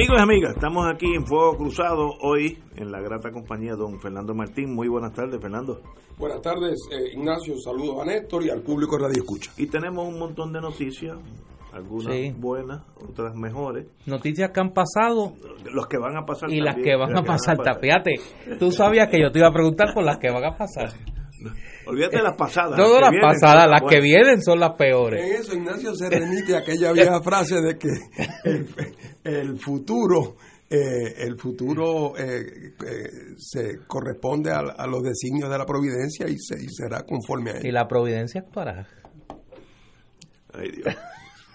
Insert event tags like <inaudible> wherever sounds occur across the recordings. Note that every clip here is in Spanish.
Amigos y amigas, estamos aquí en Fuego Cruzado hoy en la grata compañía de don Fernando Martín. Muy buenas tardes, Fernando. Buenas tardes, eh, Ignacio. Saludos a Néstor y al público de Radio Escucha. Y tenemos un montón de noticias, algunas Sí. buenas, otras mejores. Noticias que han pasado Los que van a pasar y las que van a pasar. Fíjate, tú sabías que yo te iba a preguntar por las que van a pasar. <laughs> Olvídate de las pasadas. Todas las vienen, pasadas, las que vienen son las peores. En eso, Ignacio se remite a aquella vieja frase de que <laughs> el, el futuro, eh, el futuro eh, eh, se corresponde a, a los designios de la providencia y, se, y será conforme a Y él. la providencia actuará. Ay, Dios. <laughs>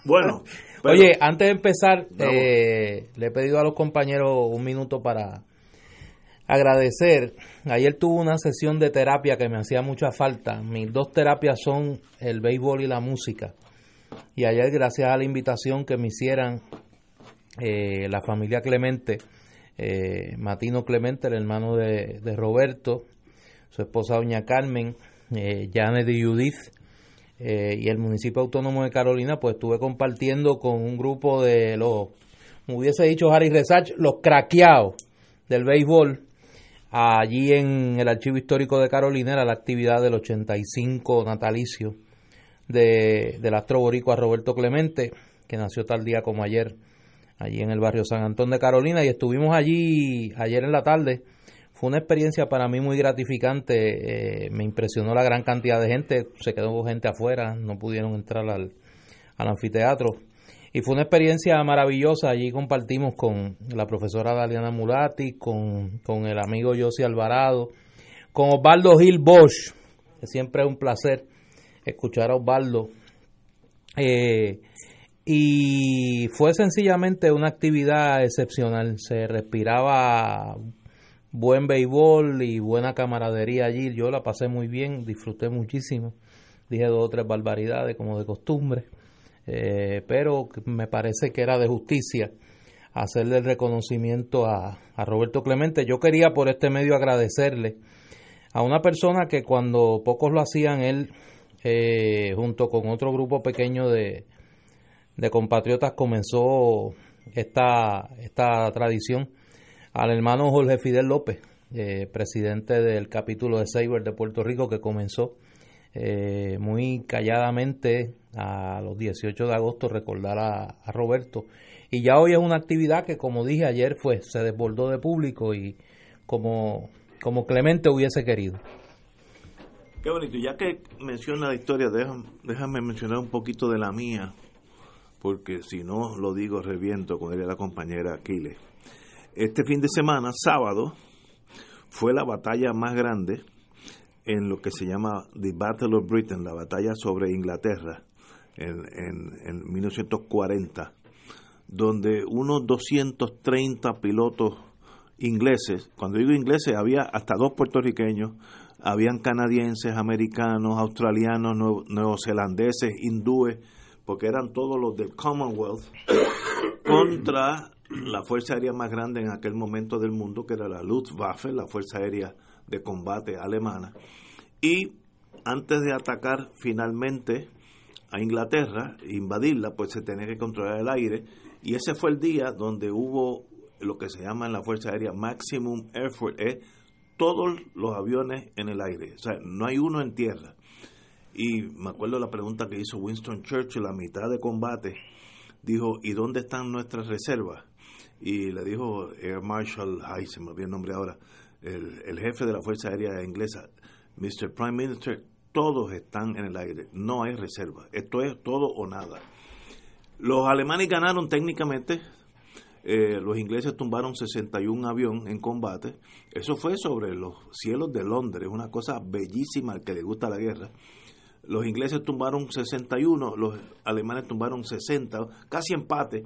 Bueno, pero- Oye, antes de empezar, eh, le he pedido a los compañeros un minuto para agradecer. Ayer tuve una sesión de terapia que me hacía mucha falta. Mis dos terapias son el béisbol y la música. Y ayer, gracias a la invitación que me hicieran eh, la familia Clemente, eh, Matino Clemente, el hermano de, de Roberto, su esposa Doña Carmen, eh, Janet y Judith, eh, y el municipio autónomo de Carolina, pues estuve compartiendo con un grupo de los, como hubiese dicho Harry Resach, los craqueados del béisbol. Allí en el Archivo Histórico de Carolina era la actividad del 85 natalicio de, del astro boricua Roberto Clemente, que nació tal día como ayer, allí en el barrio San Antón de Carolina, y estuvimos allí ayer en la tarde. Fue una experiencia para mí muy gratificante, eh, me impresionó la gran cantidad de gente, se quedó gente afuera, no pudieron entrar al, al anfiteatro. Y fue una experiencia maravillosa, allí compartimos con la profesora Daliana Mulati, con, con el amigo Josi Alvarado, con Osvaldo Gil Bosch, que siempre es un placer escuchar a Osvaldo. Eh, y fue sencillamente una actividad excepcional. Se respiraba buen béisbol y buena camaradería allí. Yo la pasé muy bien, disfruté muchísimo. Dije dos o tres barbaridades como de costumbre. Eh, pero me parece que era de justicia hacerle el reconocimiento a, a Roberto Clemente. Yo quería por este medio agradecerle a una persona que cuando pocos lo hacían, él eh, junto con otro grupo pequeño de, de compatriotas comenzó esta, esta tradición al hermano Jorge Fidel López, eh, presidente del capítulo de Saber de Puerto Rico, que comenzó eh, muy calladamente a los 18 de agosto recordar a, Roberto. Y ya hoy es una actividad que, como dije ayer, fue, se desbordó de público y como, como Clemente hubiese querido. Qué bonito. Ya que menciona la historia, déjame, déjame mencionar un poquito de la mía, porque si no lo digo, reviento con ella la compañera Aquiles. Este fin de semana, sábado, fue la batalla más grande en lo que se llama The Battle of Britain, la batalla sobre Inglaterra en, en, en 1940, donde unos 230 pilotos ingleses, cuando digo ingleses había hasta dos puertorriqueños, habían canadienses, americanos, australianos, neozelandeses, hindúes, porque eran todos los del Commonwealth, <coughs> contra la fuerza aérea más grande en aquel momento del mundo, que era la Luftwaffe, la fuerza aérea de combate alemana. Y antes de atacar finalmente a Inglaterra, invadirla, pues se tenía que controlar el aire. Y ese fue el día donde hubo lo que se llama en la Fuerza Aérea Maximum Effort, es todos los aviones en el aire, o sea, no hay uno en tierra. Y me acuerdo la pregunta que hizo Winston Churchill a mitad de combate, dijo, ¿y dónde están nuestras reservas? Y le dijo Air Marshal, ay, se me olvidó el nombre ahora, el, el jefe de la Fuerza Aérea Inglesa, Mr. Prime Minister, todos están en el aire, no hay reserva, esto es todo o nada. Los alemanes ganaron técnicamente, eh, los ingleses tumbaron 61 aviones en combate, eso fue sobre los cielos de Londres, una cosa bellísima que le gusta la guerra. Los ingleses tumbaron 61, los alemanes tumbaron 60, casi empate,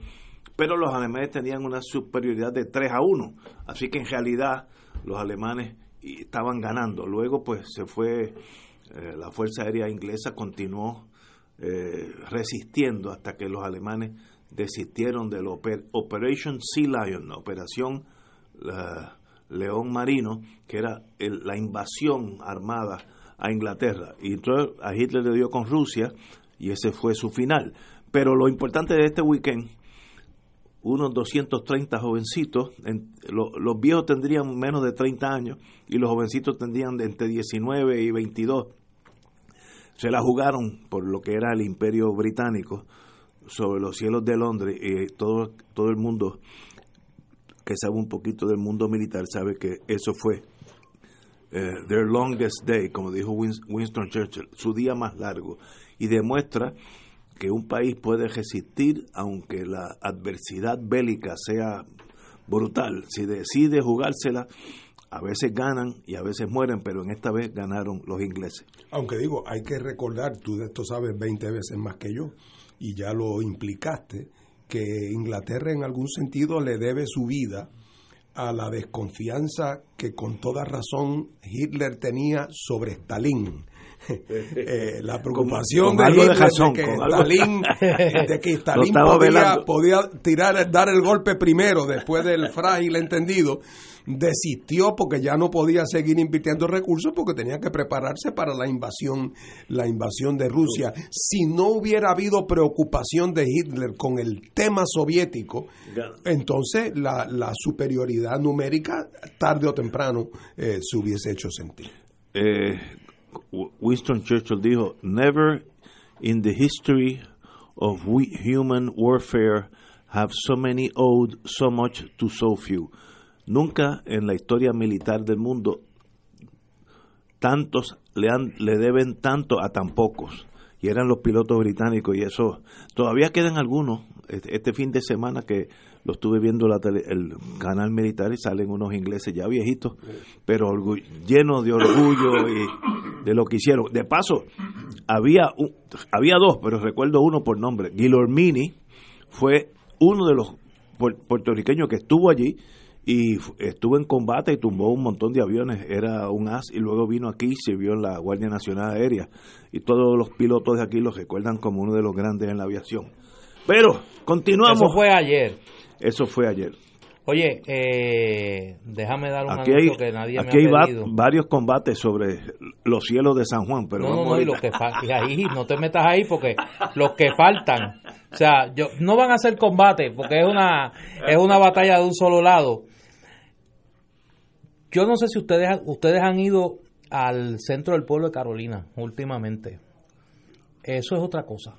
pero los alemanes tenían una superioridad de 3 a 1, así que en realidad los alemanes estaban ganando. Luego pues se fue, eh, la Fuerza Aérea Inglesa continuó eh, resistiendo hasta que los alemanes desistieron del Operation Sea Lion, la Operación León Marino, que era la invasión armada a Inglaterra. Y entonces a Hitler le dio con Rusia y ese fue su final. Pero lo importante de este weekend, unos 230 jovencitos, los viejos tendrían menos de 30 años y los jovencitos tendrían entre 19 y 22. Se la jugaron por lo que era el imperio británico sobre los cielos de Londres y todo, todo el mundo que sabe un poquito del mundo militar sabe que eso fue eh, their longest day, como dijo Winston Churchill, su día más largo, y demuestra que un país puede resistir aunque la adversidad bélica sea brutal. Si decide jugársela, a veces ganan y a veces mueren, pero en esta vez ganaron los ingleses. Aunque digo, hay que recordar, tú de esto sabes 20 veces más que yo, y ya lo implicaste, que Inglaterra en algún sentido le debe su vida a la desconfianza que con toda razón Hitler tenía sobre Stalin. <laughs> Eh, la preocupación de Hitler de, que Stalin, <laughs> de que Stalin podía, podía, tirar, dar el golpe primero después del frágil entendido desistió porque ya no podía seguir invirtiendo recursos porque tenía que prepararse para la invasión, la invasión de Rusia. Si no hubiera habido preocupación de Hitler con el tema soviético, entonces la, la superioridad numérica tarde o temprano eh, se hubiese hecho sentir. Eh, Winston Churchill dijo, never in the history of human warfare have so many owed so much to so few. Nunca en la historia militar del mundo tantos le, han, le deben tanto a tan pocos. Y eran los pilotos británicos y eso. Todavía quedan algunos. Este, fin de semana que lo estuve viendo la el canal militar y salen unos ingleses ya viejitos, pero llenos de orgullo y de lo que hicieron. De paso, había, había dos, pero recuerdo uno por nombre. Guillermini fue uno de los puertorriqueños que estuvo allí y estuvo en combate y tumbó un montón de aviones, era un as y luego vino aquí y sirvió en la Guardia Nacional Aérea y todos los pilotos de aquí lo recuerdan como uno de los grandes en la aviación. Pero continuamos. Eso fue ayer. Eso fue ayer. Oye, eh, déjame dar un aquí hay, que nadie aquí me ha hay varios combates sobre los cielos de San Juan, pero no, no, y, que ahí no te metas ahí porque los que faltan, o sea, yo, no van a ser combates porque es una es una batalla de un solo lado. Yo no sé si ustedes, ustedes han ido al centro del pueblo de Carolina últimamente. Eso es otra cosa.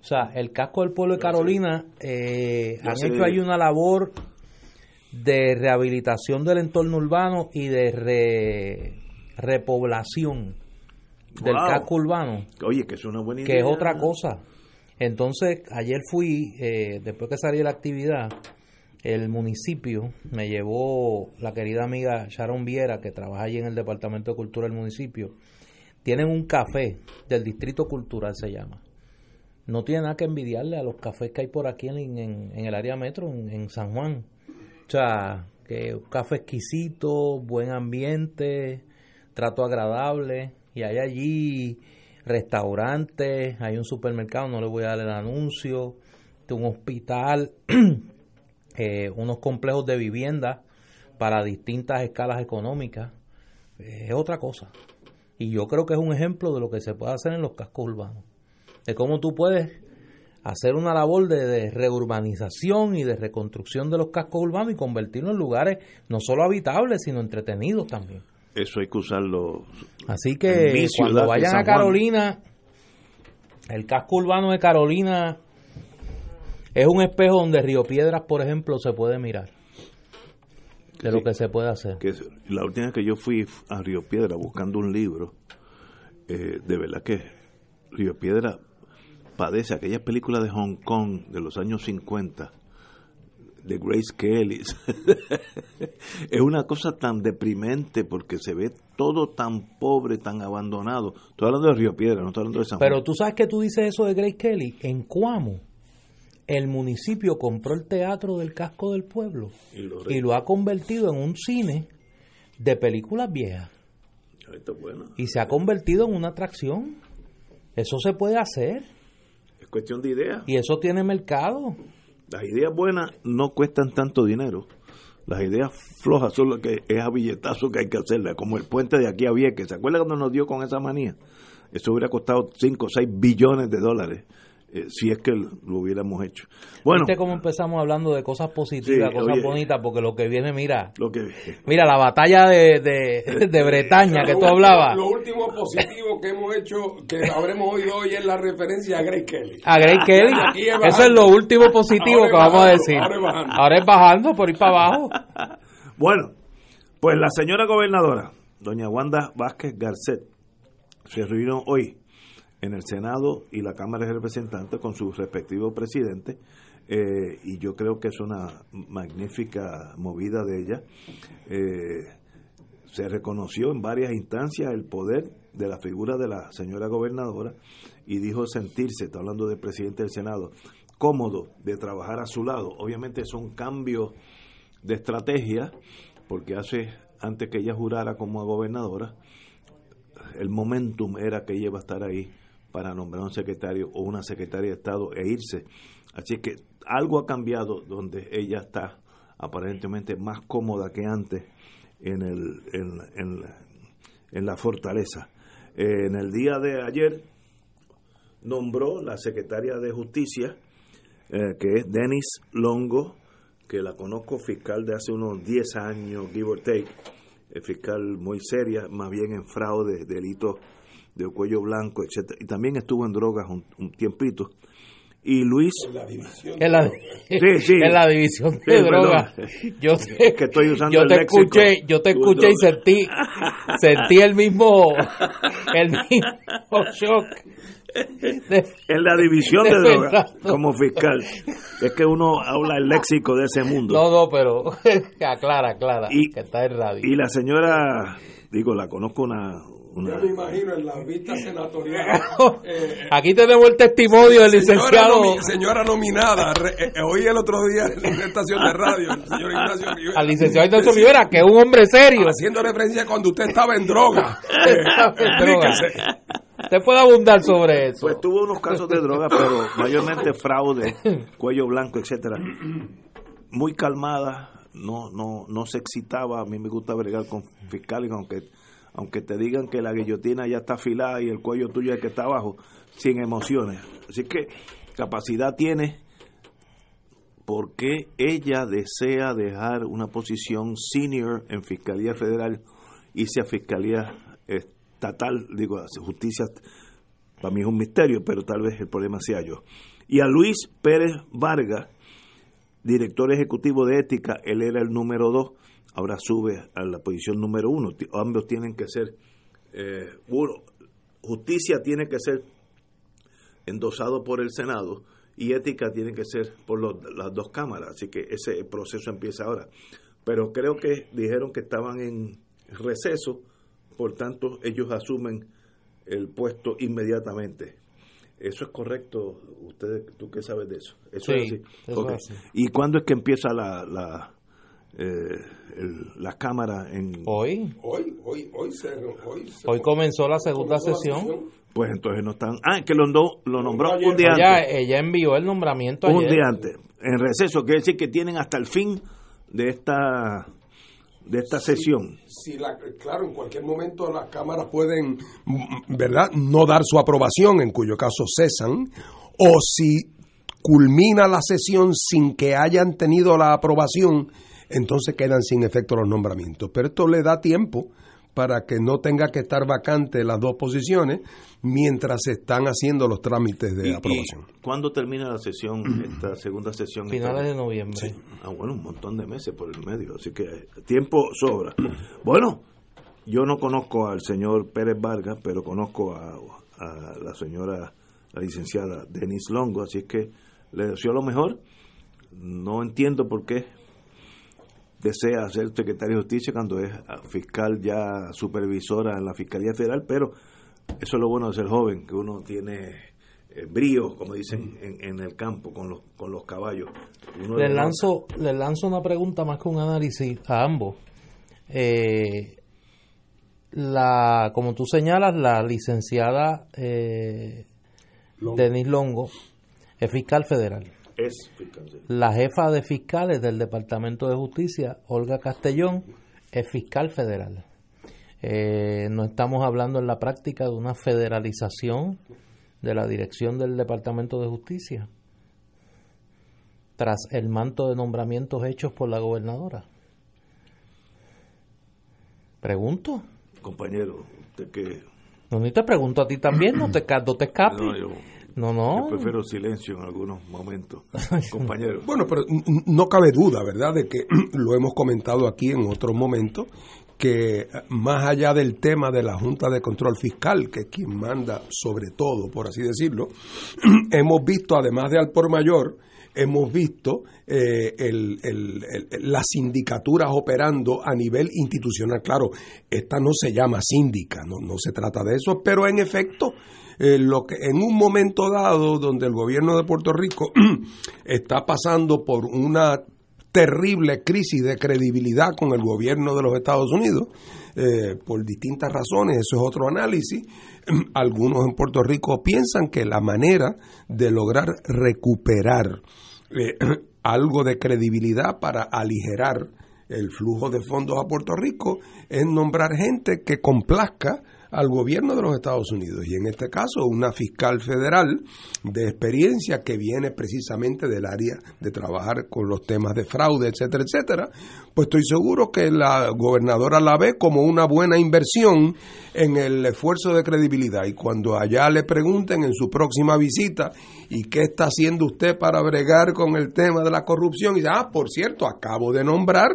O sea, el casco del pueblo de Carolina eh, han hecho ahí una labor de rehabilitación del entorno urbano y de repoblación del casco urbano. Oye, que es una buena idea. Que es otra cosa. Entonces, ayer fui, eh, después que salí de la actividad, el municipio me llevó la querida amiga Sharon Viera, que trabaja allí en el Departamento de Cultura del municipio. Tienen un café del Distrito Cultural, se llama. No tiene nada que envidiarle a los cafés que hay por aquí en, en, el área metro, en, San Juan. O sea, que café exquisito, buen ambiente, trato agradable. Y hay allí restaurantes, hay un supermercado, no le voy a dar el anuncio, un hospital <clears throat> Eh, unos complejos de vivienda para distintas escalas económicas, eh, es otra cosa. Y yo creo que es un ejemplo de lo que se puede hacer en los cascos urbanos, de cómo tú puedes hacer una labor de, reurbanización y de reconstrucción de los cascos urbanos y convertirlos en lugares no solo habitables, sino entretenidos también. Eso hay que usarlo. Así que cuando vayan a Carolina, el casco urbano de Carolina es un espejo donde Río Piedras, por ejemplo, se puede mirar de lo que se puede hacer. Que la última vez que yo fui a Río Piedras buscando un libro, eh, de verdad que Río Piedras padece aquellas películas de Hong Kong de los años 50 de Grace Kelly. <laughs> es una cosa tan deprimente porque se ve todo tan pobre, tan abandonado. Estoy hablando de Río Piedra, no estoy hablando de San Juan. Pero tú sabes que tú dices eso de Grace Kelly. En Cuamo, el municipio compró el teatro del casco del pueblo Y lo y lo ha convertido en un cine de películas viejas. Esto es bueno. Y se ha convertido en una atracción. Eso se puede hacer. Es cuestión de ideas. Y eso tiene mercado. Las ideas buenas no cuestan tanto dinero. Las ideas flojas son lo que es a billetazo que hay que hacerlas, como el puente de aquí a Vieques. ¿Se acuerda cuando nos dio con esa manía? Eso hubiera costado 5 o 6 billones de dólares eh, si es que lo hubiéramos hecho. Bueno, ¿Viste cómo empezamos hablando de cosas positivas, Sí, cosas oye. bonitas? Porque lo que viene, mira, lo que mira la batalla de, de, <laughs> de Bretaña que tú hablabas. Lo último positivo que hemos hecho, que habremos oído hoy es la referencia a Grace Kelly. A Grace Kelly. Es Eso es lo último positivo Ahora que vamos a decir. ahora es bajando. Ahora es bajando por ir para abajo. <laughs> Bueno, pues la señora gobernadora, doña Wanda Vázquez Garcet, se reunió hoy en el Senado y la Cámara de Representantes con sus respectivos presidentes eh, y yo creo que es una magnífica movida de ella. Eh, se reconoció en varias instancias el poder de la figura de la señora gobernadora y dijo sentirse, está hablando del presidente del Senado, cómodo de trabajar a su lado. Obviamente son cambios de estrategia, porque hace, antes que ella jurara como gobernadora, el momentum era que ella iba a estar ahí para nombrar un secretario o una secretaria de Estado e irse. Así que algo ha cambiado donde ella está aparentemente más cómoda que antes en, el, en, la fortaleza. Eh, en el día de ayer nombró la secretaria de Justicia, eh, que es Denis Longo, que la conozco fiscal de hace unos 10 años, give or take, eh, fiscal muy seria, más bien en fraude, delitos de cuello blanco, etcétera, y también estuvo en drogas un, un tiempito. Y Luis, La división. En la, Sí, sí. <laughs> en la división de Sí, drogas. Yo te, Es que estoy usando yo el te léxico. escuché, yo te escuché y sentí, sentí el mismo, <laughs> el mismo shock. de- en la división de De drogas, como fiscal, es que uno habla el léxico de ese mundo. no, no, pero <laughs> aclara, aclara, Y- que está en radio. Y la señora, digo, la conozco una... una Yo me imagino en las vistas senatoriales. <laughs> eh, Aquí tenemos el testimonio del licenciado nomi- señora nominada, re- eh, eh, oí el otro día en una estación de radio, el señor Ignacio Rivera, al licenciado Ignacio Rivera, que es un hombre serio. haciendo referencia a cuando usted estaba en droga. <laughs> Eh, En droga. explíquese. Usted puede abundar sobre eso. Pues tuvo unos casos de droga, pero <laughs> mayormente fraude, cuello blanco, etcétera. Muy calmada, no no no se excitaba. A mí me gusta bregar con fiscales, aunque aunque te digan que la guillotina ya está afilada y el cuello tuyo es el que está abajo, sin emociones. Así que capacidad tiene porque ella desea dejar una posición senior en Fiscalía Federal y sea Fiscalía Estatal, digo, justicia para mí es un misterio, pero tal vez el problema sea yo. Y a Luis Pérez Vargas, director ejecutivo de ética, él era el número dos, ahora sube a la posición número uno. Ambos tienen que ser, eh, uno, justicia tiene que ser endosado por el Senado y ética tiene que ser por los- las dos cámaras, así que ese proceso empieza ahora. Pero creo que dijeron que estaban en receso, por tanto ellos asumen el puesto inmediatamente. Eso es correcto, usted, tú qué sabes de eso. Eso Sí, es así. eso Ok. es así. ¿Y cuándo es que empieza la la, eh, el- la cámara en Hoy, Hoy, hoy, hoy se, hoy se- hoy comenzó la segunda comenzó la sesión. pues entonces no están ah que lo, lo nombró Ayer. un día Ella, antes ella envió el nombramiento un ayer. día antes en receso quiere decir que tienen hasta el fin de esta de esta sesión si la, claro, en cualquier momento las cámaras pueden, ¿verdad?, no dar su aprobación, en cuyo caso cesan, o si culmina la sesión sin que hayan tenido la aprobación, entonces quedan sin efecto los nombramientos. Pero esto le da tiempo para que no tenga que estar vacante las dos posiciones mientras se están haciendo los trámites de ¿Y- y aprobación. cuándo termina la sesión esta segunda sesión Finales de noviembre. Ah, bueno, un montón de meses por el medio, así que tiempo sobra. Bueno, yo no conozco al señor Pérez Vargas, pero conozco a, a la señora, la licenciada Denis Longo, así que le deseo lo mejor. No entiendo por qué desea ser secretario de justicia cuando es fiscal ya supervisora en la Fiscalía Federal, pero eso es lo bueno de ser joven, que uno tiene eh, brío, como dicen en, el campo, con los, con los caballos. le, lanzo, le lanzo una pregunta más que un análisis a ambos. Eh, la, como tú señalas, la licenciada eh, Denis Longo es fiscal federal. Es fiscal. La jefa de fiscales del Departamento de Justicia, Olga Castellón, es fiscal federal. Eh, no estamos hablando en la práctica de una federalización de la dirección del Departamento de Justicia tras el manto de nombramientos hechos por la gobernadora. Pregunto. Compañero, usted que... No, ni te pregunto a ti también, no te, no te escapes. No, no, Yo prefiero silencio en algunos momentos, <laughs> compañero. Bueno, pero no cabe duda, ¿verdad?, de que <clears throat> lo hemos comentado aquí en otros momentos, que más allá del tema de la Junta de Control Fiscal, que es quien manda sobre todo, por así decirlo, <clears throat> hemos visto, además de al por mayor, hemos visto eh, las sindicaturas operando a nivel institucional. Claro, esta no se llama síndica, no, no se trata de eso, pero en efecto, eh, lo que en un momento dado donde el gobierno de Puerto Rico <clears throat> está pasando por una terrible crisis de credibilidad con el gobierno de los Estados Unidos, eh, por distintas razones, eso es otro análisis. Algunos en Puerto Rico piensan que la manera de lograr recuperar eh, <clears throat> algo de credibilidad para aligerar el flujo de fondos a Puerto Rico es nombrar gente que complazca al gobierno de los Estados Unidos y en este caso una fiscal federal de experiencia que viene precisamente del área de trabajar con los temas de fraude, etcétera, etcétera, pues estoy seguro que la gobernadora la ve como una buena inversión en el esfuerzo de credibilidad y cuando allá le pregunten en su próxima visita y qué está haciendo usted para bregar con el tema de la corrupción y ah, por cierto, acabo de nombrar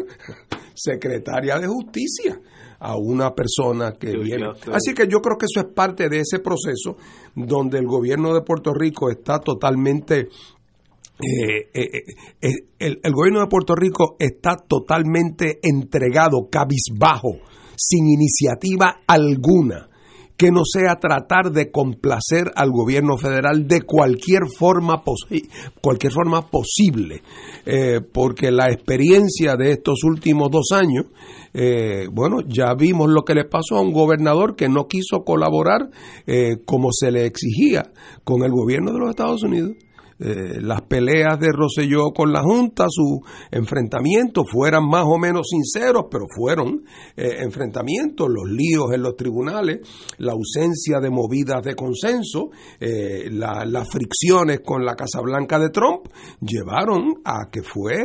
secretaria de justicia a una persona que viene. Así que yo creo que eso es parte de ese proceso donde el gobierno de Puerto Rico está totalmente eh, eh, eh, el, el, gobierno de Puerto Rico está totalmente entregado, cabizbajo, sin iniciativa alguna que no sea tratar de complacer al gobierno federal de cualquier forma, cualquier forma posible, eh, porque la experiencia de estos últimos dos años, eh, bueno, ya vimos lo que le pasó a un gobernador que no quiso colaborar eh, como se le exigía con el gobierno de los Estados Unidos. Eh, las peleas de Roselló con la Junta, sus enfrentamientos fueran más o menos sinceros, pero fueron eh, enfrentamientos, los líos en los tribunales, la ausencia de movidas de consenso, eh, las fricciones con la Casa Blanca de Trump, llevaron a que fue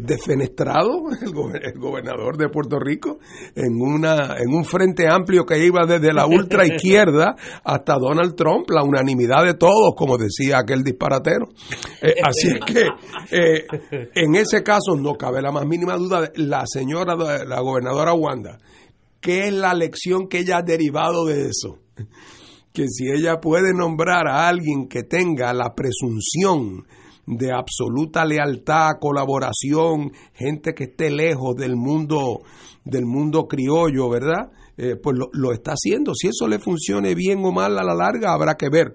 defenestrado <laughs> el, gobernador de Puerto Rico en, una, en un frente amplio que iba desde la ultra izquierda <laughs> hasta Donald Trump, la unanimidad de todos, como decía aquel disparatero eh, <laughs> así es que eh, en ese caso no cabe la más mínima duda. La señora, la gobernadora Wanda, ¿qué es la lección que ella ha derivado de eso? Que si ella puede nombrar a alguien que tenga la presunción de absoluta lealtad, colaboración, gente que esté lejos del mundo del mundo criollo, ¿verdad? Eh, pues lo, lo, está haciendo. Si eso le funcione bien o mal a la larga, habrá que ver.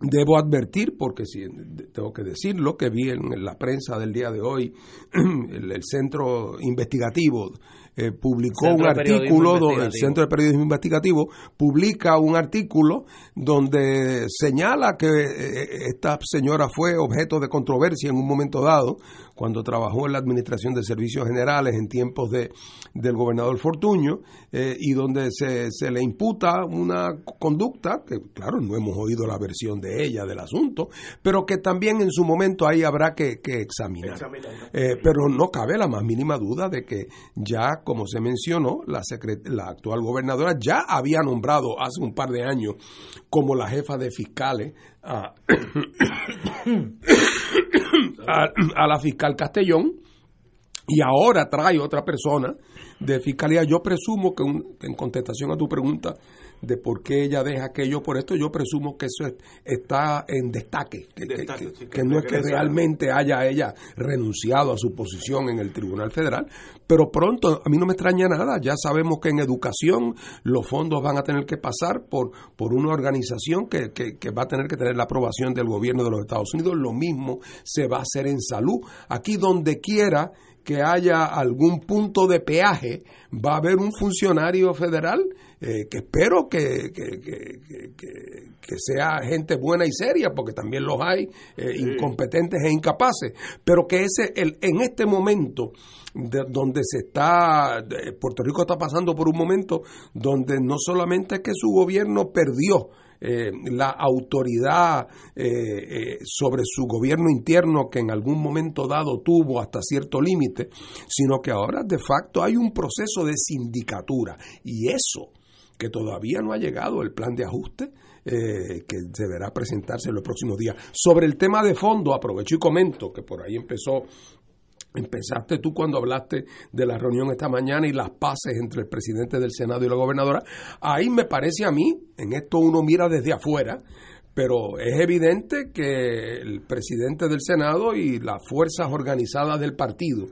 Debo advertir, porque si, tengo que decirlo, que vi en la prensa del día de hoy, <clears throat> el, centro investigativo eh, publicó un artículo, donde el Centro de Periodismo Investigativo publica un artículo donde señala que eh, esta señora fue objeto de controversia en un momento dado cuando trabajó en la Administración de Servicios Generales en tiempos de, del gobernador Fortuño, eh, y donde se, se, le imputa una conducta, que claro, no hemos oído la versión de ella del asunto, pero que también en su momento ahí habrá que, examinar. Eh, pero no cabe la más mínima duda de que ya, como se mencionó, la, la actual gobernadora ya había nombrado hace un par de años como la jefa de fiscales <coughs> a, a, la fiscal Castellón y ahora trae otra persona de fiscalía. Yo presumo que en contestación a tu pregunta de por qué ella deja aquello. Por esto, yo presumo que eso está en destaque, que, no es que realmente haya ella renunciado a su posición en el Tribunal Federal, pero pronto, a mí no me extraña nada, ya sabemos que en educación los fondos van a tener que pasar por, por una organización que, que va a tener que tener la aprobación del gobierno de los Estados Unidos, lo mismo se va a hacer en salud, aquí donde quiera que haya algún punto de peaje, va a haber un funcionario federal eh, que espero que, que, que, sea gente buena y seria, porque también los hay, eh, incompetentes e incapaces, pero que ese, el, en este momento donde se está, Puerto Rico está pasando por un momento donde no solamente es que su gobierno perdió, eh, la autoridad eh, eh, sobre su gobierno interno que en algún momento dado tuvo hasta cierto límite, sino que ahora de facto hay un proceso de sindicatura y eso que todavía no ha llegado el plan de ajuste que deberá presentarse en los próximos días. Sobre el tema de fondo, aprovecho y comento que por ahí empezó Empezaste tú cuando hablaste de la reunión esta mañana y las paces entre el presidente del Senado y la gobernadora. Ahí me parece a mí, en esto uno mira desde afuera, pero es evidente que el presidente del Senado y las fuerzas organizadas del partido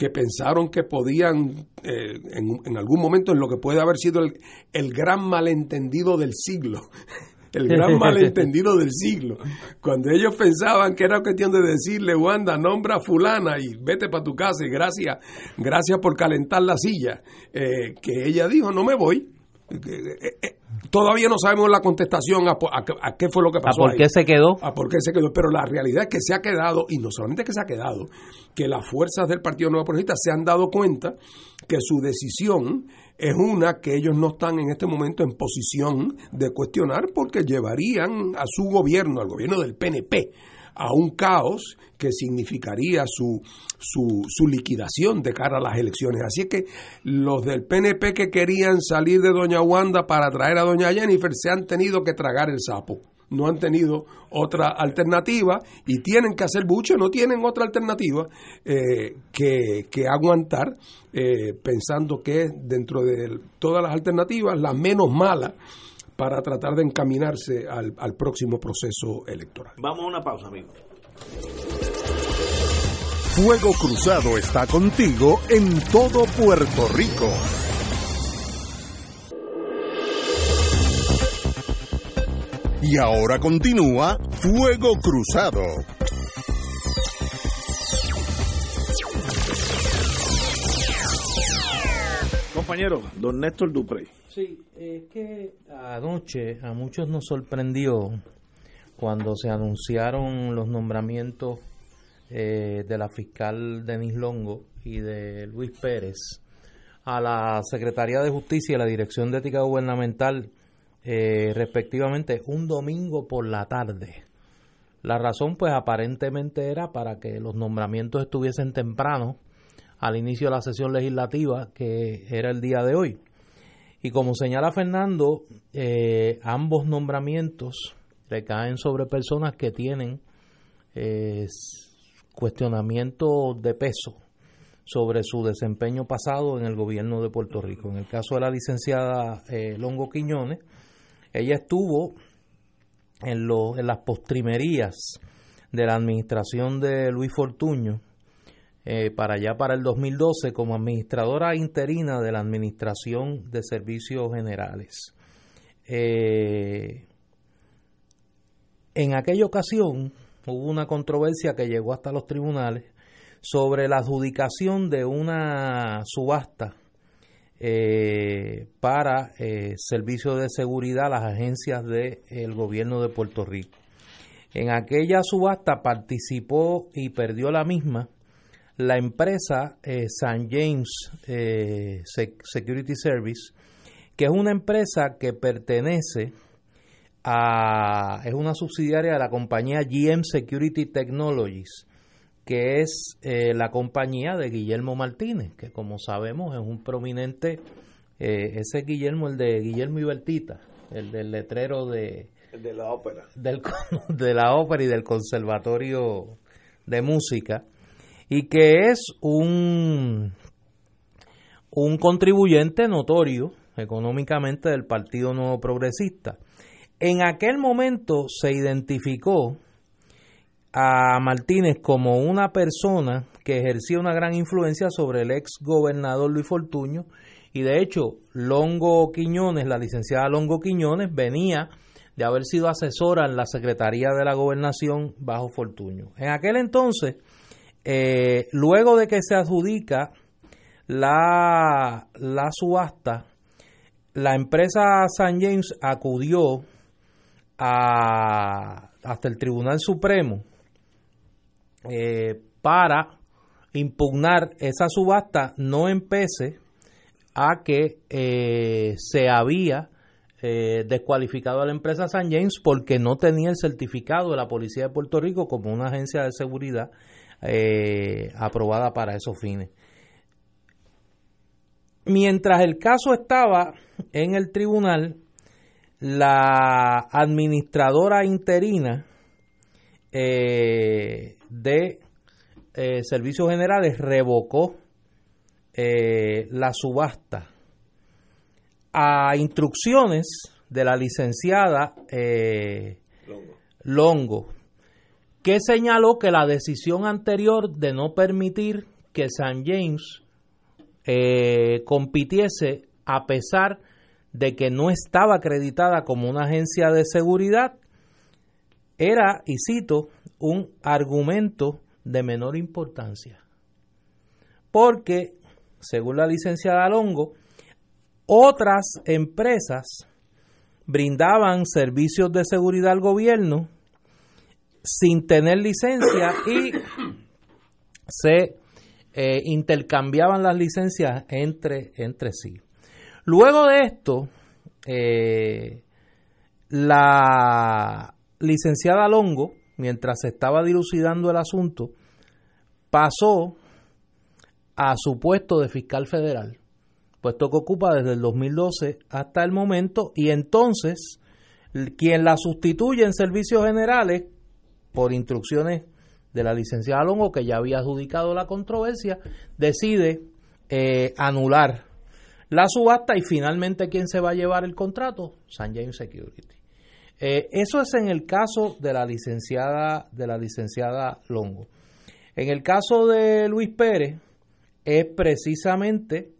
que pensaron que podían eh, en, algún momento en lo que puede haber sido el, el gran malentendido del siglo <laughs> el gran <laughs> malentendido del siglo. Cuando ellos pensaban que era cuestión de decirle, Wanda, nombra a fulana y vete para tu casa y gracias, gracias por calentar la silla, eh, que ella dijo, no me voy. Todavía no sabemos la contestación a, qué fue lo que pasó. ¿A por qué se quedó? A por qué se quedó. Pero la realidad es que se ha quedado, y no solamente que se ha quedado, que las fuerzas del Partido Nuevo Progresista se han dado cuenta que su decisión es una que ellos no están en este momento en posición de cuestionar porque llevarían a su gobierno, al gobierno del PNP, a un caos que significaría su, su, su, liquidación de cara a las elecciones. Así que los del PNP que querían salir de Doña Wanda para traer a Doña Jennifer se han tenido que tragar el sapo no han tenido otra alternativa y tienen que hacer buche, no tienen otra alternativa eh, que, aguantar, eh, pensando que dentro de todas las alternativas la menos mala para tratar de encaminarse al, al próximo proceso electoral. Vamos a una pausa, amigo. Fuego Cruzado está contigo en todo Puerto Rico. Y ahora continúa Fuego Cruzado. Compañero, don Néstor Duprey. Sí, es que anoche a muchos nos sorprendió cuando se anunciaron los nombramientos eh, de la fiscal Denis Longo y de Luis Pérez a la Secretaría de Justicia y la Dirección de Ética Gubernamental eh, respectivamente un domingo por la tarde. La razón pues aparentemente era para que los nombramientos estuviesen temprano al inicio de la sesión legislativa que era el día de hoy. Y como señala Fernando, eh, ambos nombramientos recaen sobre personas que tienen eh, cuestionamiento de peso sobre su desempeño pasado en el gobierno de Puerto Rico. En el caso de la licenciada Longo Quiñones, ella estuvo en, en las postrimerías de la administración de Luis Fortuño, eh, para allá para el 2012, como administradora interina de la Administración de Servicios Generales. Eh, en aquella ocasión hubo una controversia que llegó hasta los tribunales sobre la adjudicación de una subasta eh, para eh, servicios de seguridad a las agencias del gobierno de Puerto Rico. En aquella subasta participó y perdió la misma la empresa eh, St. James eh, Security Service, que es una empresa que pertenece a, es una subsidiaria de la compañía GM Security Technologies, que es eh, la compañía de Guillermo Martínez, que como sabemos es un prominente, eh, ese Guillermo, el de Guillermo y Bertita, el del letrero de, de la ópera. Del, <laughs> de la ópera y del Conservatorio de Música, y que es un, un contribuyente notorio económicamente del Partido Nuevo Progresista. En aquel momento se identificó a Martínez como una persona que ejercía una gran influencia sobre el ex gobernador Luis Fortuño y de hecho Longo Quiñones, la licenciada Longo Quiñones, venía de haber sido asesora en la Secretaría de la Gobernación bajo Fortuño. En aquel entonces, eh, luego de que se adjudica la, la subasta, la empresa San James acudió hasta el Tribunal Supremo eh, para impugnar esa subasta no empece a que eh, se había eh, descualificado a la empresa San James porque no tenía el certificado de la Policía de Puerto Rico como una agencia de seguridad aprobada para esos fines. Mientras el caso estaba en el tribunal, la administradora interina eh, de eh, Servicios Generales revocó eh, la subasta a instrucciones de la licenciada Longo. Longo, que señaló que la decisión anterior de no permitir que San James compitiese a pesar de que no estaba acreditada como una agencia de seguridad era, y cito, un argumento de menor importancia. Porque, según la licenciada Longo, otras empresas brindaban servicios de seguridad al gobierno sin tener licencia y se eh, intercambiaban las licencias entre, entre sí. Luego de esto, eh, la licenciada Longo, mientras se estaba dilucidando el asunto, pasó a su puesto de fiscal federal, puesto que ocupa desde el 2012 hasta el momento, y entonces quien la sustituye en servicios generales, por instrucciones de la licenciada Longo, que ya había adjudicado la controversia, decide eh, anular la subasta y finalmente quién se va a llevar el contrato, San James Security. Eh, eso es en el caso de la licenciada de la licenciada Longo. En el caso de Luis Pérez es precisamente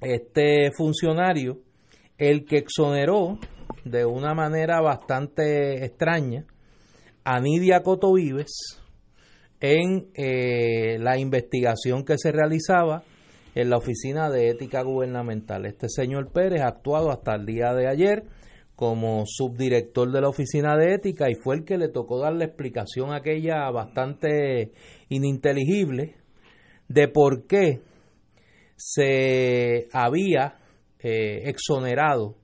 este funcionario el que exoneró de una manera bastante extraña a Nidia Coto Vives en eh, la investigación que se realizaba en la Oficina de Ética Gubernamental. Este señor Pérez ha actuado hasta el día de ayer como subdirector de la Oficina de Ética y fue el que le tocó dar la explicación aquella bastante ininteligible de por qué se había eh, exonerado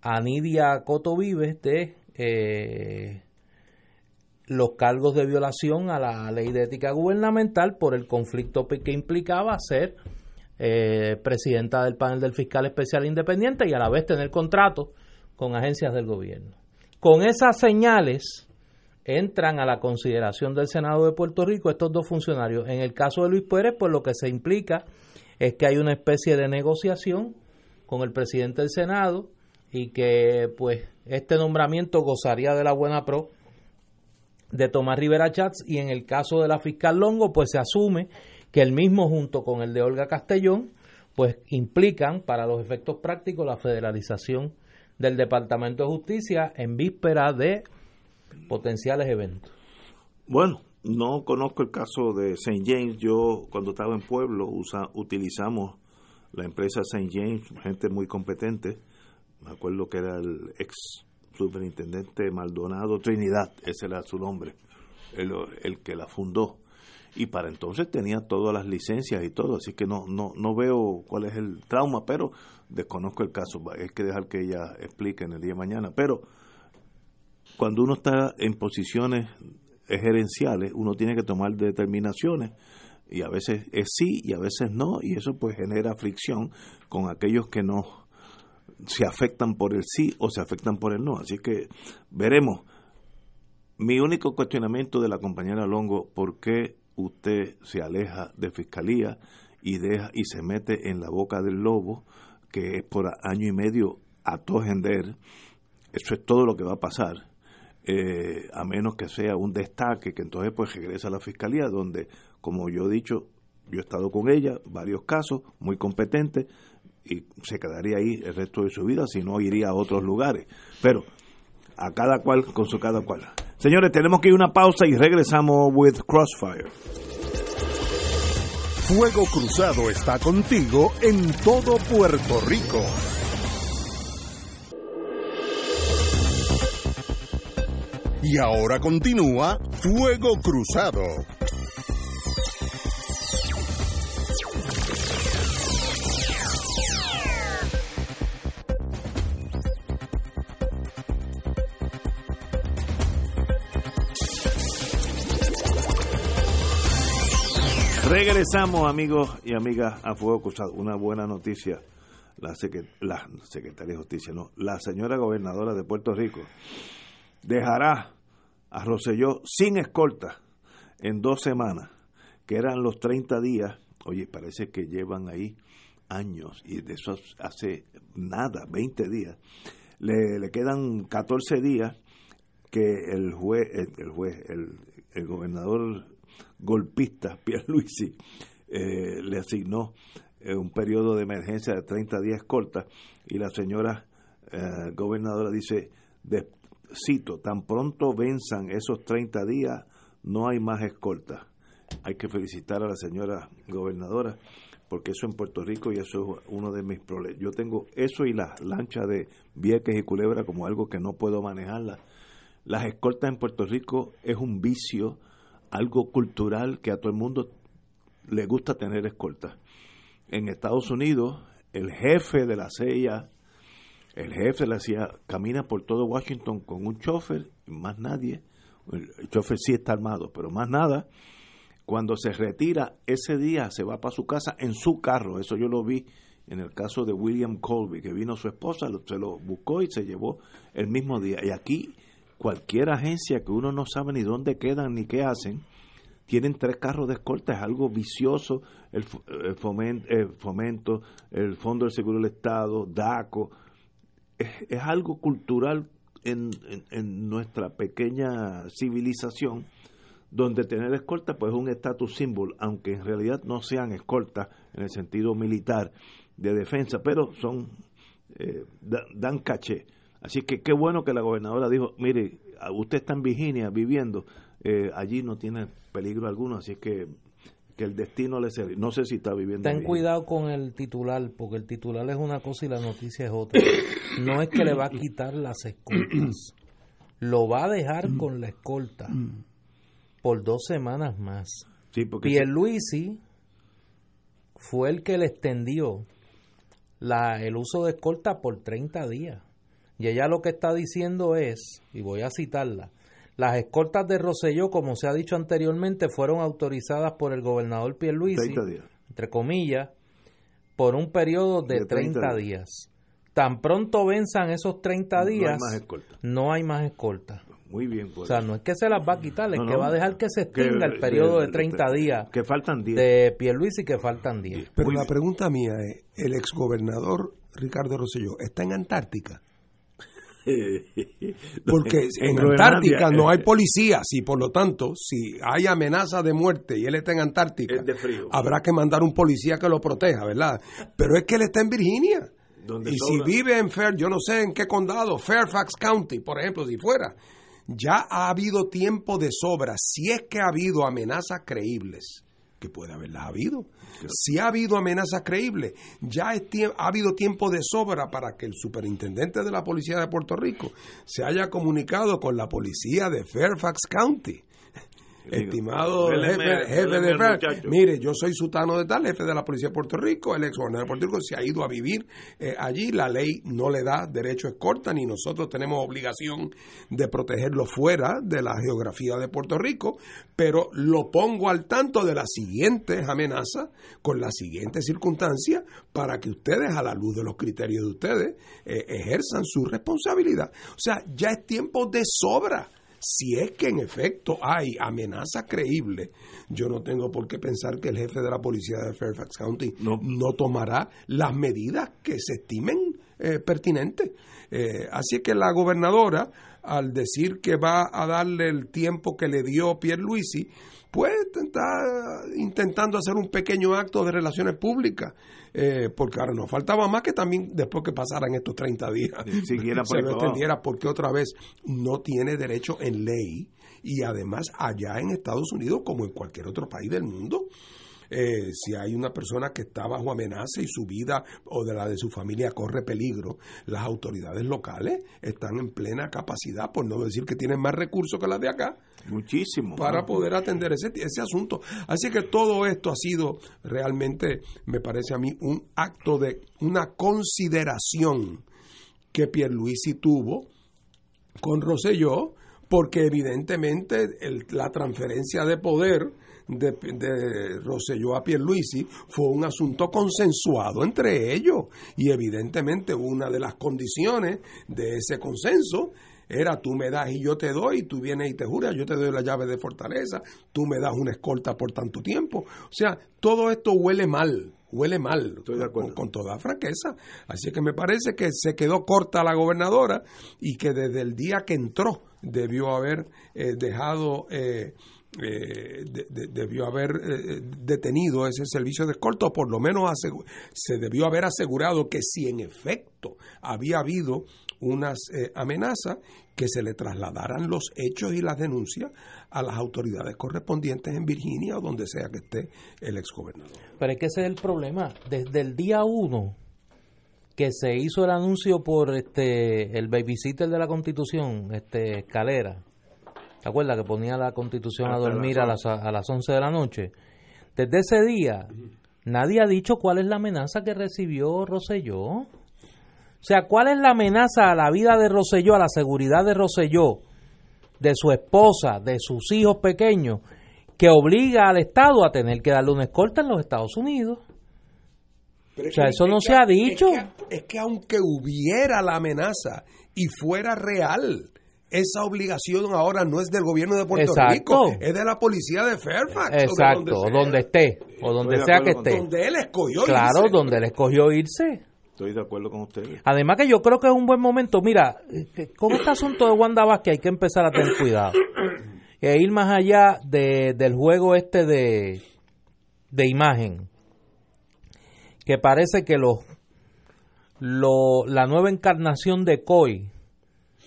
a Nidia Coto Vives de eh, los cargos de violación a la ley de ética gubernamental por el conflicto que implicaba ser eh, presidenta del panel del fiscal especial independiente y a la vez tener contratos con agencias del gobierno. Con esas señales entran a la consideración del Senado de Puerto Rico estos dos funcionarios. En el caso de Luis Pérez, pues lo que se implica es que hay una especie de negociación con el presidente del Senado y que pues este nombramiento gozaría de la buena pro de Tomás Rivera Chats y en el caso de la fiscal Longo pues se asume que el mismo junto con el de Olga Castellón, pues implican para los efectos prácticos la federalización del Departamento de Justicia en víspera de potenciales eventos. Bueno, no conozco el caso de St. James. Yo cuando estaba en Pueblo utilizamos la empresa St. James, gente muy competente. Me acuerdo que era el ex superintendente Maldonado Trinidad, ese era su nombre, el, el que la fundó y para entonces tenía todas las licencias y todo, así que no, no, no veo cuál es el trauma, pero desconozco el caso, hay que dejar que ella explique en el día de mañana, pero cuando uno está en posiciones gerenciales, uno tiene que tomar determinaciones y a veces es sí y a veces no, y eso pues genera fricción con aquellos que no se afectan por el sí o se afectan por el no, así que veremos. Mi único cuestionamiento de la compañera Longo, ¿por qué usted se aleja de fiscalía y deja y se mete en la boca del lobo que es por año y medio a todo eso es todo lo que va a pasar. Eh, a menos que sea un destaque, que entonces pues regresa a la fiscalía, donde, como yo he dicho, yo he estado con ella, varios casos, muy competente, y se quedaría ahí el resto de su vida, si no iría a otros lugares. Pero a cada cual con su cada cual. Señores, tenemos que ir una pausa y regresamos with Crossfire. Fuego Cruzado está contigo en todo Puerto Rico. Y ahora continúa Fuego Cruzado. Regresamos, amigos y amigas, a Fuego Cruzado. Una buena noticia. La, la secretaria de Justicia, no, la señora gobernadora de Puerto Rico dejará a Roselló sin escolta en dos semanas, que eran los 30 días. Oye, parece que llevan ahí años y de eso hace nada, 20 días. Le, le quedan 14 días que el juez, el, juez, el, el gobernador golpista, <laughs> Pierluisi, eh, le asignó eh, un periodo de emergencia de 30 días corta y la señora eh, gobernadora dice, de, cito, tan pronto venzan esos 30 días, no hay más escolta. Hay que felicitar a la señora gobernadora porque eso en Puerto Rico y eso es uno de mis problemas. Yo tengo eso y las lanchas de Vieques y Culebra como algo que no puedo manejarla. Las escoltas en Puerto Rico es un vicio algo cultural que a todo el mundo le gusta tener escolta. En Estados Unidos, el jefe de la CIA, el jefe de la camina por todo Washington con un chofer más nadie. El chofer sí está armado, pero más nada. Cuando se retira, ese día se va para su casa en su carro. Eso yo lo vi en el caso de William Colby, que vino su esposa, se lo buscó y se llevó el mismo día. Y aquí cualquier agencia que uno no sabe ni dónde quedan ni qué hacen, tienen tres carros de escolta, es algo vicioso, el, fomento, el Fondo del Seguro del Estado, DACO, es, algo cultural en, en, nuestra pequeña civilización, donde tener escolta pues es un estatus símbolo, aunque en realidad no sean escoltas en el sentido militar de defensa, pero son eh, dan caché. Así que qué bueno que la gobernadora dijo, mire, usted está en Virginia viviendo, eh, allí no tiene peligro alguno, así que que el destino le será. No sé si está viviendo. Ten cuidado con el titular, porque el titular es una cosa y la noticia es otra. No es que le va a quitar las escoltas, lo va a dejar con la escolta por dos semanas más. Sí, porque Pierluisi fue el que le extendió la, el uso de escolta por 30 días. Y ella lo que está diciendo es, y voy a citarla, las escoltas de Roselló, como se ha dicho anteriormente, fueron autorizadas por el gobernador Pierluisi, entre comillas, por un periodo de, 30, días. Tan pronto venzan esos 30 días, no hay más escoltas. Muy bien. Pues. O sea, no es que se las va a quitar, es que va a dejar que se extinga el periodo de 30 días. Que faltan 10. De Pierluisi que faltan 10. Pero la pregunta mía es, ¿el exgobernador Ricardo Rosselló está en Antártica? <laughs> Porque en, Antártica no hay policías y por lo tanto, si hay amenaza de muerte y él está en Antártica, habrá que mandar un policía que lo proteja, ¿verdad? Pero es que él está en Virginia. Y si vive en Fair, yo no sé en qué condado, Fairfax County, por ejemplo, si fuera, ya ha habido tiempo de sobra, si es que ha habido amenazas creíbles, que puede haberlas habido, si ha habido amenazas creíbles, ya ha habido tiempo de sobra para que el superintendente de la policía de Puerto Rico se haya comunicado con la policía de Fairfax County Estimado jefe, jefe de mire, yo soy sutano de tal, jefe de la Policía de Puerto Rico, el ex gobernador de Puerto Rico se ha ido a vivir eh, allí, la ley no le da derecho a escolta, ni nosotros tenemos obligación de protegerlo fuera de la geografía de Puerto Rico, pero lo pongo al tanto de las siguientes amenazas, con las siguientes circunstancias, para que ustedes, a la luz de los criterios de ustedes, eh, ejerzan su responsabilidad. O sea, ya es tiempo de sobra Si es que en efecto hay amenazas creíbles, yo no tengo por qué pensar que el jefe de la policía de Fairfax County no, tomará las medidas que se estimen eh, pertinentes. Eh, así que la gobernadora, al decir que va a darle el tiempo que le dio Pierre Luisi, pues está intentando hacer un pequeño acto de relaciones públicas, eh, porque ahora nos faltaba más que también después que pasaran estos 30 días <laughs> se lo entendiera porque otra vez no tiene derecho en ley y además allá en Estados Unidos como en cualquier otro país del mundo eh, si hay una persona que está bajo amenaza y su vida o de la de su familia corre peligro, las autoridades locales están en plena capacidad, por no decir que tienen más recursos que las de acá. Muchísimo. Para poder atender ese, ese asunto. Así que todo esto ha sido realmente, me parece a mí, un acto de una consideración que Pierluisi tuvo con Rosselló, porque evidentemente la transferencia de poder de, de Rosselló a Pierluisi fue un asunto consensuado entre ellos y evidentemente una de las condiciones de ese consenso era tú me das y yo te doy, tú vienes y te juras, yo te doy la llave de fortaleza, tú me das una escolta por tanto tiempo. O sea, todo esto huele mal, huele mal, con, toda franqueza. Así que me parece que se quedó corta la gobernadora y que desde el día que entró debió haber eh, dejado... Eh, eh, debió haber eh, detenido ese servicio de escolta o por lo menos se debió haber asegurado que si en efecto había habido unas eh, amenazas, que se le trasladaran los hechos y las denuncias a las autoridades correspondientes en Virginia o donde sea que esté el exgobernador. Pero es que ese es el problema. Desde el día uno que se hizo el anuncio por este el babysitter de la Constitución, este Escalera, ¿Te acuerdas que ponía la constitución a dormir a las, a las 11 de la noche? Desde ese día, nadie ha dicho cuál es la amenaza que recibió Roselló. O sea, ¿cuál es la amenaza a la vida de Roselló, a la seguridad de Roselló, de su esposa, de sus hijos pequeños, que obliga al Estado a tener que darle una escolta en los Estados Unidos? o sea, eso no se ha dicho. es que aunque hubiera la amenaza y fuera real, esa obligación ahora no es del gobierno de Puerto Rico, es de la policía de Fairfax. Exacto, o donde, esté, o donde sea que esté. Donde él escogió claro, irse. donde él escogió irse. Estoy de acuerdo con usted. Además que yo creo que es un buen momento. Mira, eh, con este asunto de Wanda Vázquez hay que empezar a tener cuidado. <coughs> E ir más allá de, del juego este de, de imagen. Que parece que los, lo, la nueva encarnación de COI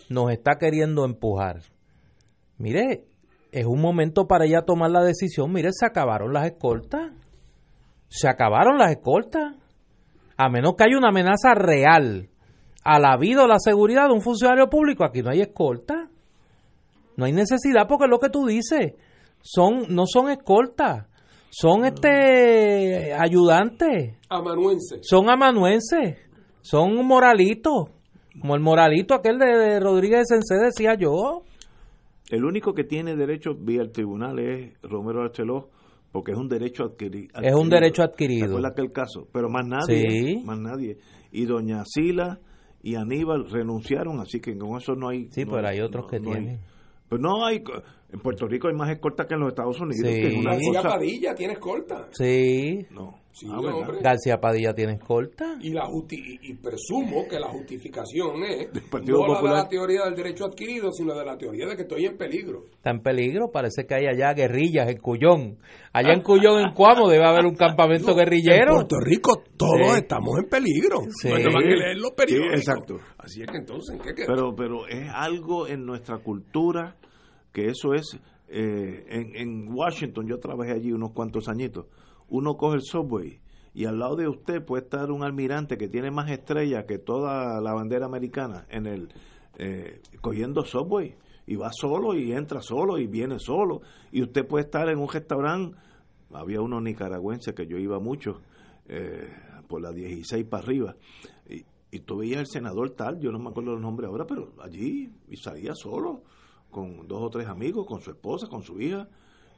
nos está queriendo empujar. Mire, es un momento para ella tomar la decisión. Mire, se acabaron las escoltas. Se acabaron las escoltas. A menos que haya una amenaza real a la vida o la seguridad de un funcionario público, aquí no hay escolta. No hay necesidad porque es lo que tú dices. Son, no son escoltas. Son este ayudantes. Amanuenses. Son amanuenses. Son moralitos. Como el moralito aquel de, Rodríguez Sensé decía yo. El único que tiene derecho vía el tribunal es Romero Arceló, porque es un derecho adquirido. Es un derecho adquirido. ¿Te aquel caso? Pero más nadie, más nadie. Y doña Sila y Aníbal renunciaron, así que con eso no hay... Sí, pero hay otros que tienen. Pues no hay, en Puerto Rico hay más escolta que en los Estados Unidos. Sí. García Padilla tiene escolta. Sí. No. Ah, García Padilla tiene escolta. Y, la y, presumo que la justificación es no la de la teoría del derecho adquirido, sino de la teoría de que estoy en peligro. Está en peligro, parece que hay allá guerrillas en Cuyón. Allá en Cuyón, en Cuamo, debe haber un campamento guerrillero. En Puerto Rico todos estamos en peligro. Sí. No van a leer los periódicos. exacto. Así es que entonces, ¿qué queda? Pero, pero es algo en nuestra cultura que eso es, eh, en, Washington, yo trabajé allí unos cuantos añitos, uno coge el subway y al lado de usted puede estar un almirante que tiene más estrellas que toda la bandera americana en el eh, cogiendo subway y va solo y entra solo y viene solo. Y usted puede estar en un restaurante había uno nicaragüense que yo iba mucho eh, por la 16 para arriba y, y tú veías el senador tal yo no me acuerdo el nombre ahora pero allí y salía solo con dos o tres amigos, con su esposa, con su hija.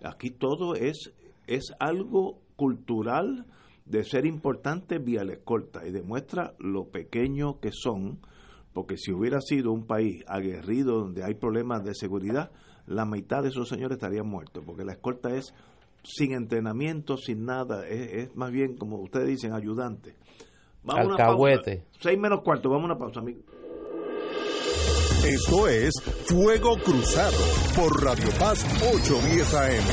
Aquí todo es, es algo cultural de ser importante vía la escolta y demuestra lo pequeño que son, porque si hubiera sido un país aguerrido donde hay problemas de seguridad, la mitad de esos señores estarían muertos, porque la escolta es sin entrenamiento, sin nada, es, más bien, como ustedes dicen, ayudante. Vamos Alcahuete. Seis menos cuarto, vamos a una pausa, amigo. Esto es Fuego Cruzado por Radio Paz 810 AM.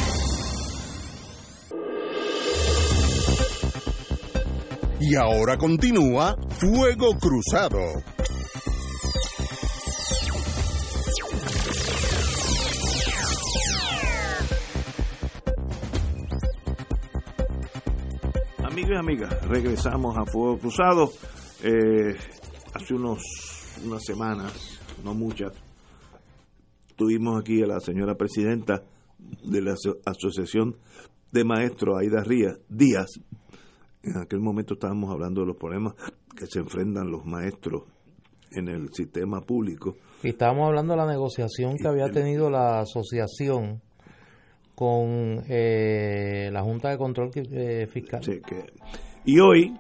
Y ahora continúa Fuego Cruzado. Amigos y amigas, regresamos a Fuego Cruzado. Eh, hace unos unas semanas, no muchas, tuvimos aquí a la señora presidenta de la Asociación de Maestros, Aida Díaz, en aquel momento estábamos hablando de los problemas que se enfrentan los maestros en el sistema público. Y estábamos hablando de la negociación que había tenido la asociación con eh, la Junta de Control eh, Fiscal. y hoy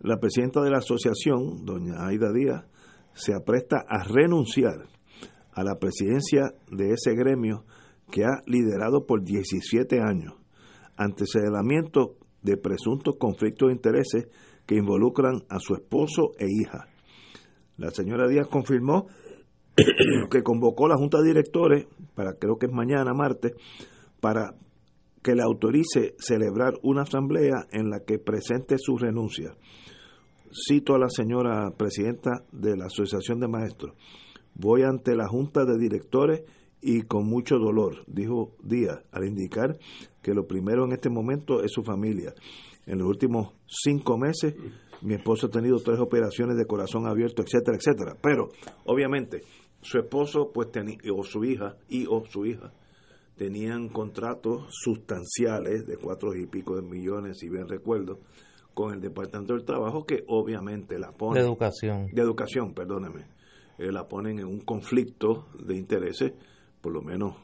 la presidenta de la asociación, doña Aida Díaz, se apresta a renunciar a la presidencia de ese gremio que ha liderado por 17 años ante señalamiento de presuntos conflictos de intereses que involucran a su esposo e hija. La señora Díaz confirmó <coughs> que convocó la Junta de Directores, para creo que es mañana, martes, para que le autorice celebrar una asamblea en la que presente su renuncia. Cito a la señora presidenta de la Asociación de Maestros. Voy ante la Junta de Directores y con mucho dolor, dijo Díaz, al indicar que lo primero en este momento es su familia. En los últimos cinco meses, mi esposo ha tenido tres operaciones de corazón abierto, etcétera, etcétera. Pero, obviamente, su esposo, pues, o su hija, y o su hija, tenían contratos sustanciales de cuatro y pico de millones, si bien recuerdo, con el Departamento del Trabajo, que obviamente la ponen. De educación. De educación, perdóneme. Eh, la ponen en un conflicto de intereses por lo menos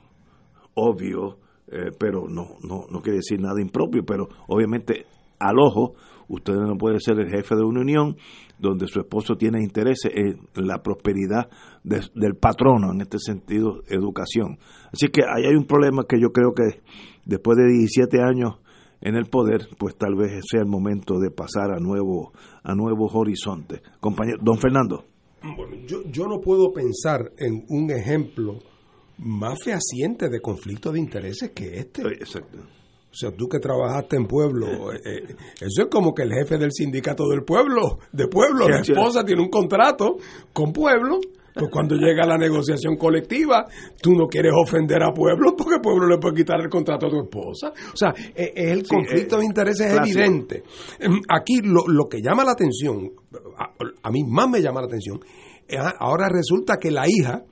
obvio, eh, pero no, no, no quiere decir nada impropio, pero obviamente al ojo, usted no puede ser el jefe de una unión donde su esposo tiene intereses en la prosperidad del patrono, en este sentido, educación. Así que ahí hay un problema que yo creo que después de 17 años en el poder, pues tal vez sea el momento de pasar a nuevo a nuevos horizontes. Compañero, don Fernando. Bueno, yo, yo no puedo pensar en un ejemplo más fehaciente de conflicto de intereses que este. Exacto. O sea, tú que trabajaste en pueblo, <laughs> eh, eh, eso es como que el jefe del sindicato del pueblo, de pueblo, la esposa tiene un contrato con pueblo, pues cuando llega la negociación colectiva, tú no quieres ofender a pueblo porque pueblo le puede quitar el contrato a tu esposa. O sea, e, el conflicto de intereses es evidente. Em, aquí lo, lo, que llama la atención, a, a mí más me llama la atención, ah, ahora resulta que la hija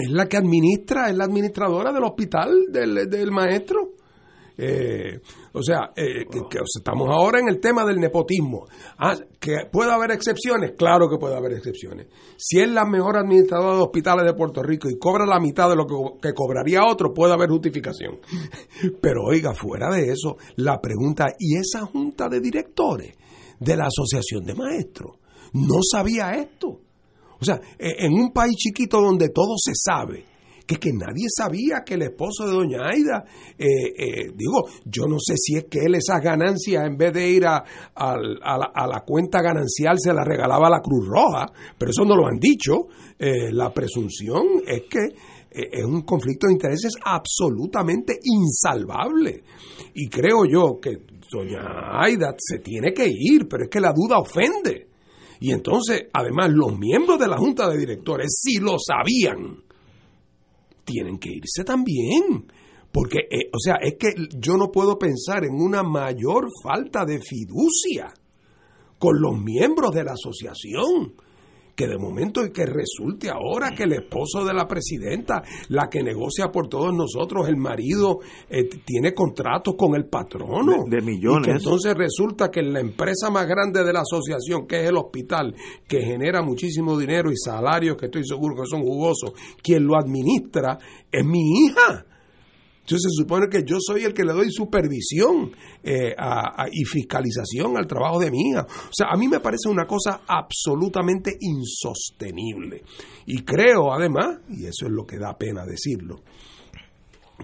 es la que administra, es la administradora del hospital del, maestro. Eh, o sea, eh, que, estamos ahora en el tema del nepotismo. Ah, que puede haber excepciones, claro que puede haber excepciones. Si es la mejor administradora de hospitales de Puerto Rico y cobra la mitad de lo que, cobraría otro, puede haber justificación. <laughs> Pero oiga, fuera de eso, la pregunta, ¿y esa junta de directores de la Asociación de Maestros no sabía esto? O sea, e, en un país chiquito donde todo se sabe, que, que nadie sabía que el esposo de doña Aida, eh, eh, digo, yo no sé si es que él esas ganancias, en vez de ir a, la, cuenta ganancial, se la regalaba a la Cruz Roja, pero eso no lo han dicho. Eh, la presunción es que es un conflicto de intereses absolutamente insalvable. Y creo yo que doña Aida se tiene que ir, pero es que la duda ofende. Y entonces, además, los miembros de la Junta de Directores, si lo sabían, tienen que irse también. Porque, eh, o sea, es que yo no puedo pensar en una mayor falta de fiducia con los miembros de la asociación que de momento y que resulte ahora que el esposo de la presidenta, la que negocia por todos nosotros, el marido, eh, tiene contratos con el patrono. De, millones. Y entonces resulta que la empresa más grande de la asociación, que es el hospital, que genera muchísimo dinero y salarios que estoy seguro que son jugosos, quien lo administra es mi hija. Entonces se supone que yo soy el que le doy supervisión eh, y fiscalización al trabajo de mi hija. O sea, a mí me parece una cosa absolutamente insostenible. Y creo además, y eso es lo que da pena decirlo,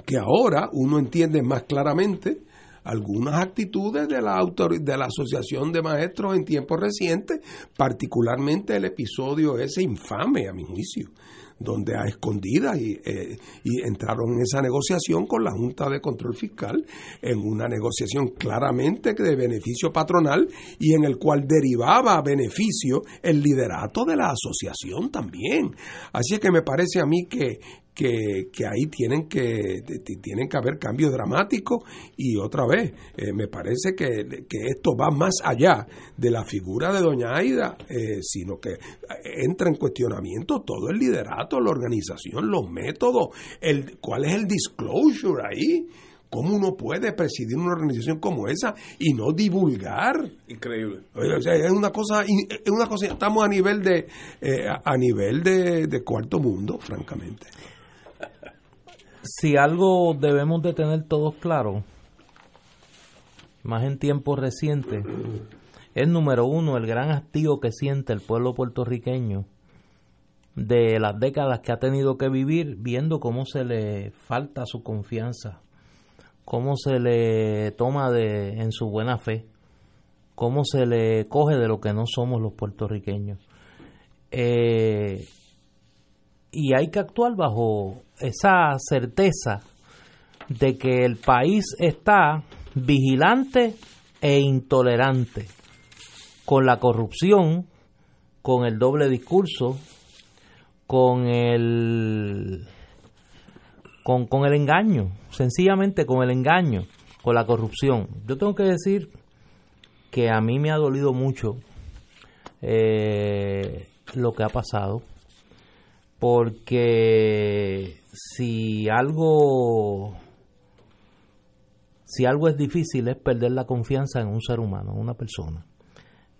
que ahora uno entiende más claramente algunas actitudes de la, de la Asociación de Maestros en tiempos recientes, particularmente el episodio ese infame, a mi juicio, donde a escondidas y, eh, y, entraron en esa negociación con la Junta de Control Fiscal, en una negociación claramente de beneficio patronal y en el cual derivaba beneficio el liderato de la asociación también. Así que me parece a mí que, que, que, ahí tienen que, tienen que haber cambios dramáticos y otra vez, eh, me parece que, esto va más allá de la figura de doña Aida, eh, sino que entra en cuestionamiento todo el liderato, la organización, los métodos, el, cuál es el disclosure ahí. ¿Cómo uno puede presidir una organización como esa y no divulgar? Increíble. es una cosa, es una cosa, estamos a nivel de, eh, a nivel de cuarto mundo, francamente si algo debemos de tener todos claro, más en tiempos recientes, es número uno el gran hastío que siente el pueblo puertorriqueño de las décadas que ha tenido que vivir viendo cómo se le falta su confianza, cómo se le toma de, en su buena fe, cómo se le coge de lo que no somos los puertorriqueños. Eh, y hay que actuar bajo esa certeza de que el país está vigilante e intolerante con la corrupción, con el doble discurso, con el con, con el engaño, sencillamente con el engaño, con la corrupción. Yo tengo que decir que a mí me ha dolido mucho eh, lo que ha pasado porque si algo si algo es difícil es perder la confianza en un ser humano, en una persona.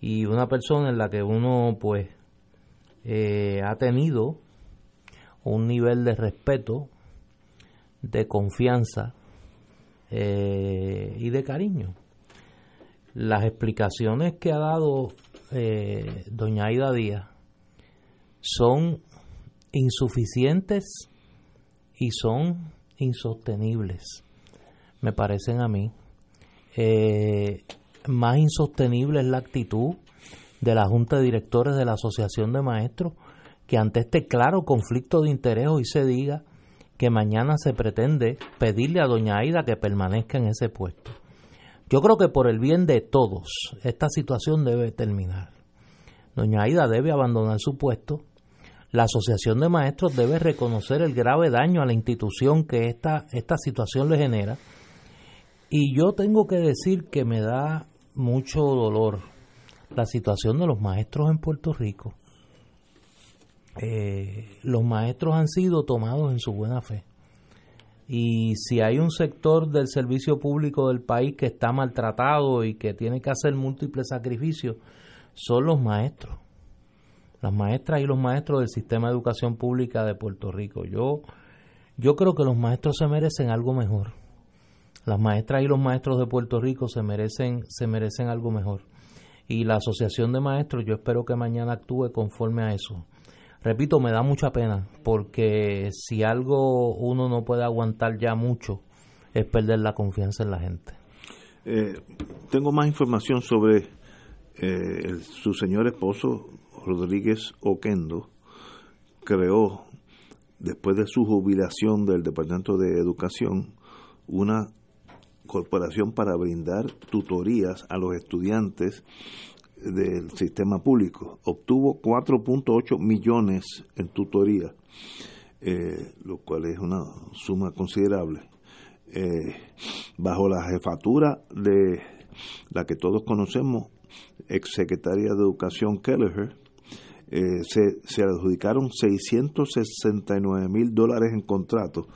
Y una persona en la que uno pues eh, ha tenido un nivel de respeto, de confianza eh, y de cariño. Las explicaciones que ha dado eh, doña Aida Díaz son insuficientes y son insostenibles, me parecen a mí. Eh, más insostenible es la actitud de la Junta de Directores de la Asociación de Maestros, que ante este claro conflicto de interés hoy se diga que mañana se pretende pedirle a doña Aida que permanezca en ese puesto. Yo creo que por el bien de todos esta situación debe terminar. Doña Aida debe abandonar su puesto la Asociación de Maestros debe reconocer el grave daño a la institución que esta, esta situación le genera. Y yo tengo que decir que me da mucho dolor la situación de los maestros en Puerto Rico. Eh, los maestros han sido tomados en su buena fe. Y si hay un sector del servicio público del país que está maltratado y que tiene que hacer múltiples sacrificios, son los maestros las maestras y los maestros del sistema de educación pública de Puerto Rico. Yo, yo creo que los maestros se merecen algo mejor. Las maestras y los maestros de Puerto Rico se merecen, se merecen algo mejor. Y la Asociación de Maestros, yo espero que mañana actúe conforme a eso. Repito, me da mucha pena, porque si algo uno no puede aguantar ya mucho, es perder la confianza en la gente. Eh, tengo más información sobre eh, su señor esposo, Rodríguez Oquendo creó, después de su jubilación del Departamento de Educación, una corporación para brindar tutorías a los estudiantes del sistema público. Obtuvo 4.8 millones en tutoría, eh, lo cual es una suma considerable. Eh, bajo la jefatura de la que todos conocemos, exsecretaria de Educación Kelleher, eh, se, se adjudicaron 669 mil dólares en contratos,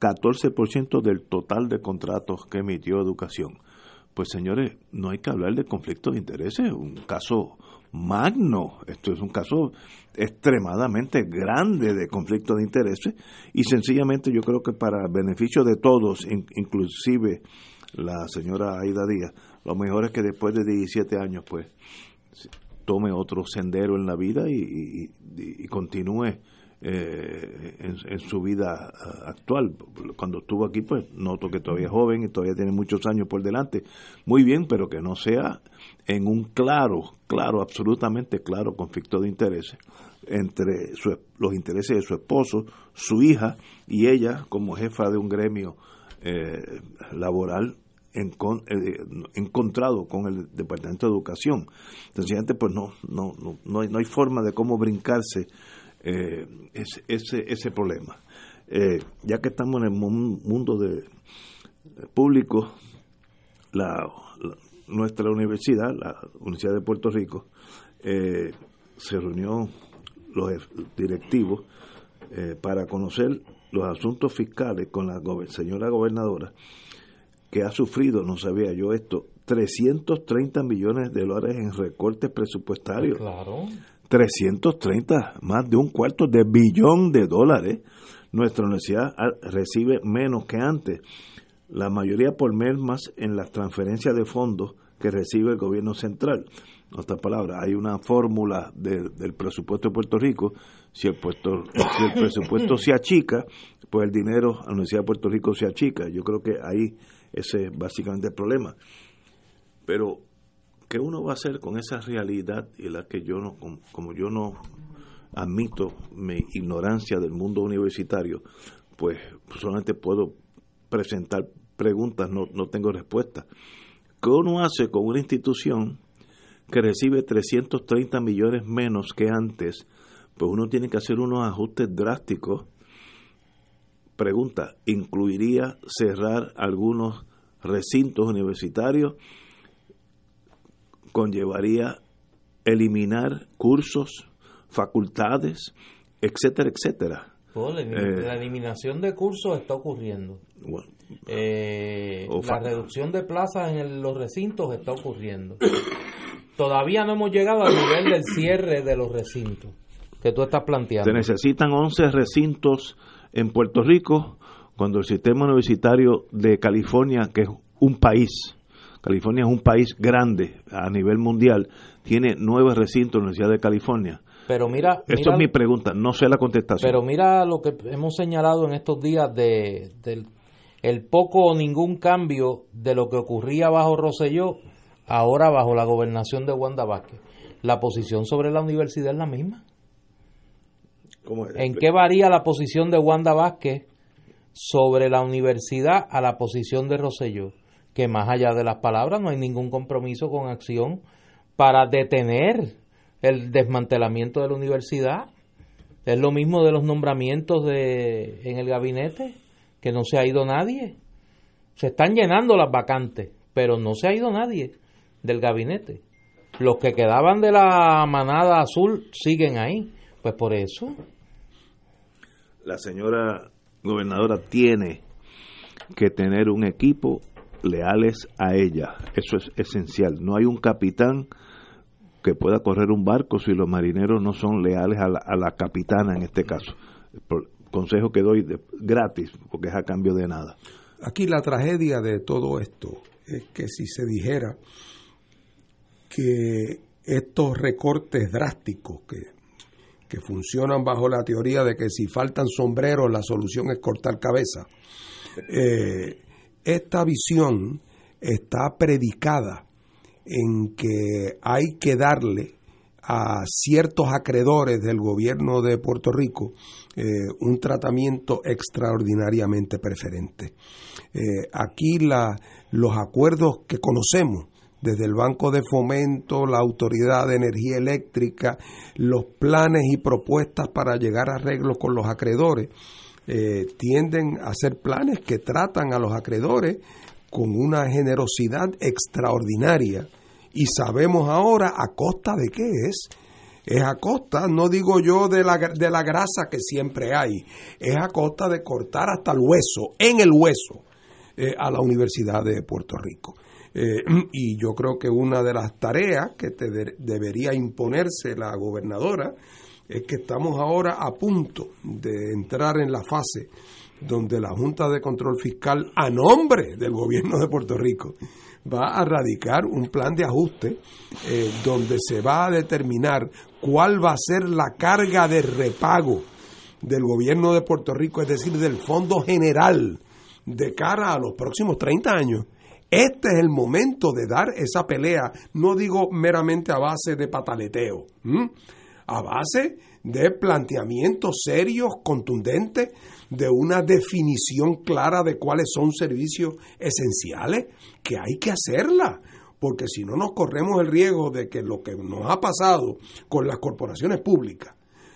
14% del total de contratos que emitió Educación. pues señores, no hay que hablar de conflicto de intereses, un caso magno, esto es un caso extremadamente grande de conflicto de intereses y sencillamente yo creo que para beneficio de todos, inclusive la señora Aida Díaz, lo mejor es que después de 17 años pues tome otro sendero en la vida y, y continúe eh, en, su vida eh, actual. Cuando estuvo aquí, pues noto que todavía es joven y todavía tiene muchos años por delante. Muy bien, pero que no sea en un claro, claro, absolutamente claro conflicto de intereses entre los intereses de su esposo, su hija y ella como jefa de un gremio eh, laboral encontrado con el Departamento de Educación. Sencillamente, pues no, no, no, no, hay, forma de cómo brincarse eh, ese, ese problema. Eh, ya que estamos en el mundo de, público, la, nuestra universidad, la Universidad de Puerto Rico, eh, se reunió los directivos para conocer los asuntos fiscales con la señora gobernadora que ha sufrido, no sabía yo esto, 330 millones de dólares en recortes presupuestarios. Claro. 330, más de un cuarto de billón de dólares. Nuestra universidad recibe menos que antes, la mayoría por mes más en las transferencias de fondos que recibe el gobierno central. En otras palabras, hay una fórmula del presupuesto de Puerto Rico. Si el, puesto, si el presupuesto se achica, pues el dinero a la Universidad de Puerto Rico se achica. Yo creo que ahí ese es básicamente el problema. Pero ¿qué uno va a hacer con esa realidad y la que yo no, como yo no admito mi ignorancia del mundo universitario, pues solamente puedo presentar preguntas, no, no tengo respuesta. ¿Qué uno hace con una institución que recibe 330 millones menos que antes? Pues uno tiene que hacer unos ajustes drásticos. Pregunta, ¿incluiría cerrar algunos recintos universitarios? conllevaría eliminar cursos, facultades, etcétera, etcétera. la, eh, eliminación de cursos está ocurriendo. Eh, la reducción de plazas en los recintos está ocurriendo. <coughs> Todavía no hemos llegado al nivel del cierre de los recintos que tú estás planteando. Se necesitan 11 recintos en Puerto Rico cuando el sistema universitario de California, que es un país, California es un país grande a nivel mundial, tiene nueve recintos en la Universidad de California. Pero mira, esto es mi pregunta, no sé la contestación. Pero mira lo que hemos señalado en estos días de, del el poco o ningún cambio de lo que ocurría bajo Roselló, ahora bajo la gobernación de Wanda Vázquez. La posición sobre la universidad es la misma. ¿En qué varía la posición de Wanda Vázquez sobre la universidad a la posición de Roselló? que más allá de las palabras no hay ningún compromiso con acción para detener el desmantelamiento de la universidad. Es lo mismo de los nombramientos de, en el gabinete, que no se ha ido nadie. Se están llenando las vacantes, pero no se ha ido nadie del gabinete. Los que quedaban de la manada azul siguen ahí. Pues por eso. La señora gobernadora tiene que tener un equipo leales a ella. Eso es esencial. No hay un capitán que pueda correr un barco si los marineros no son leales a la, capitana en este caso. consejo que doy gratis, porque es a cambio de nada. Aquí la tragedia de todo esto es que si se dijera que estos recortes drásticos que, que funcionan bajo la teoría de que si faltan sombreros la solución es cortar cabeza, eh, esta visión está predicada en que hay que darle a ciertos acreedores del gobierno de Puerto Rico eh, un tratamiento extraordinariamente preferente. Eh, aquí los acuerdos que conocemos desde el Banco de Fomento, la Autoridad de Energía Eléctrica, los planes y propuestas para llegar a arreglos con los acreedores, eh, tienden a hacer planes que tratan a los acreedores con una generosidad extraordinaria y sabemos ahora a costa de qué es. Es a costa, no digo yo de la, de la grasa que siempre hay, es a costa de cortar hasta el hueso, en el hueso, eh, a la Universidad de Puerto Rico. Eh, <clears throat> y yo creo que una de las tareas que te debería imponerse la gobernadora es que estamos ahora a punto de entrar en la fase donde la Junta de Control Fiscal, a nombre del gobierno de Puerto Rico, va a radicar un plan de ajuste eh, donde se va a determinar cuál va a ser la carga de repago del gobierno de Puerto Rico, es decir, del Fondo General de cara a los próximos 30 años. Este es el momento de dar esa pelea, no digo meramente a base de pataleteo, a base de planteamientos serios, contundentes, de una definición clara de cuáles son servicios esenciales, que hay que hacerla, porque si no nos corremos el riesgo de que lo que nos ha pasado con las corporaciones públicas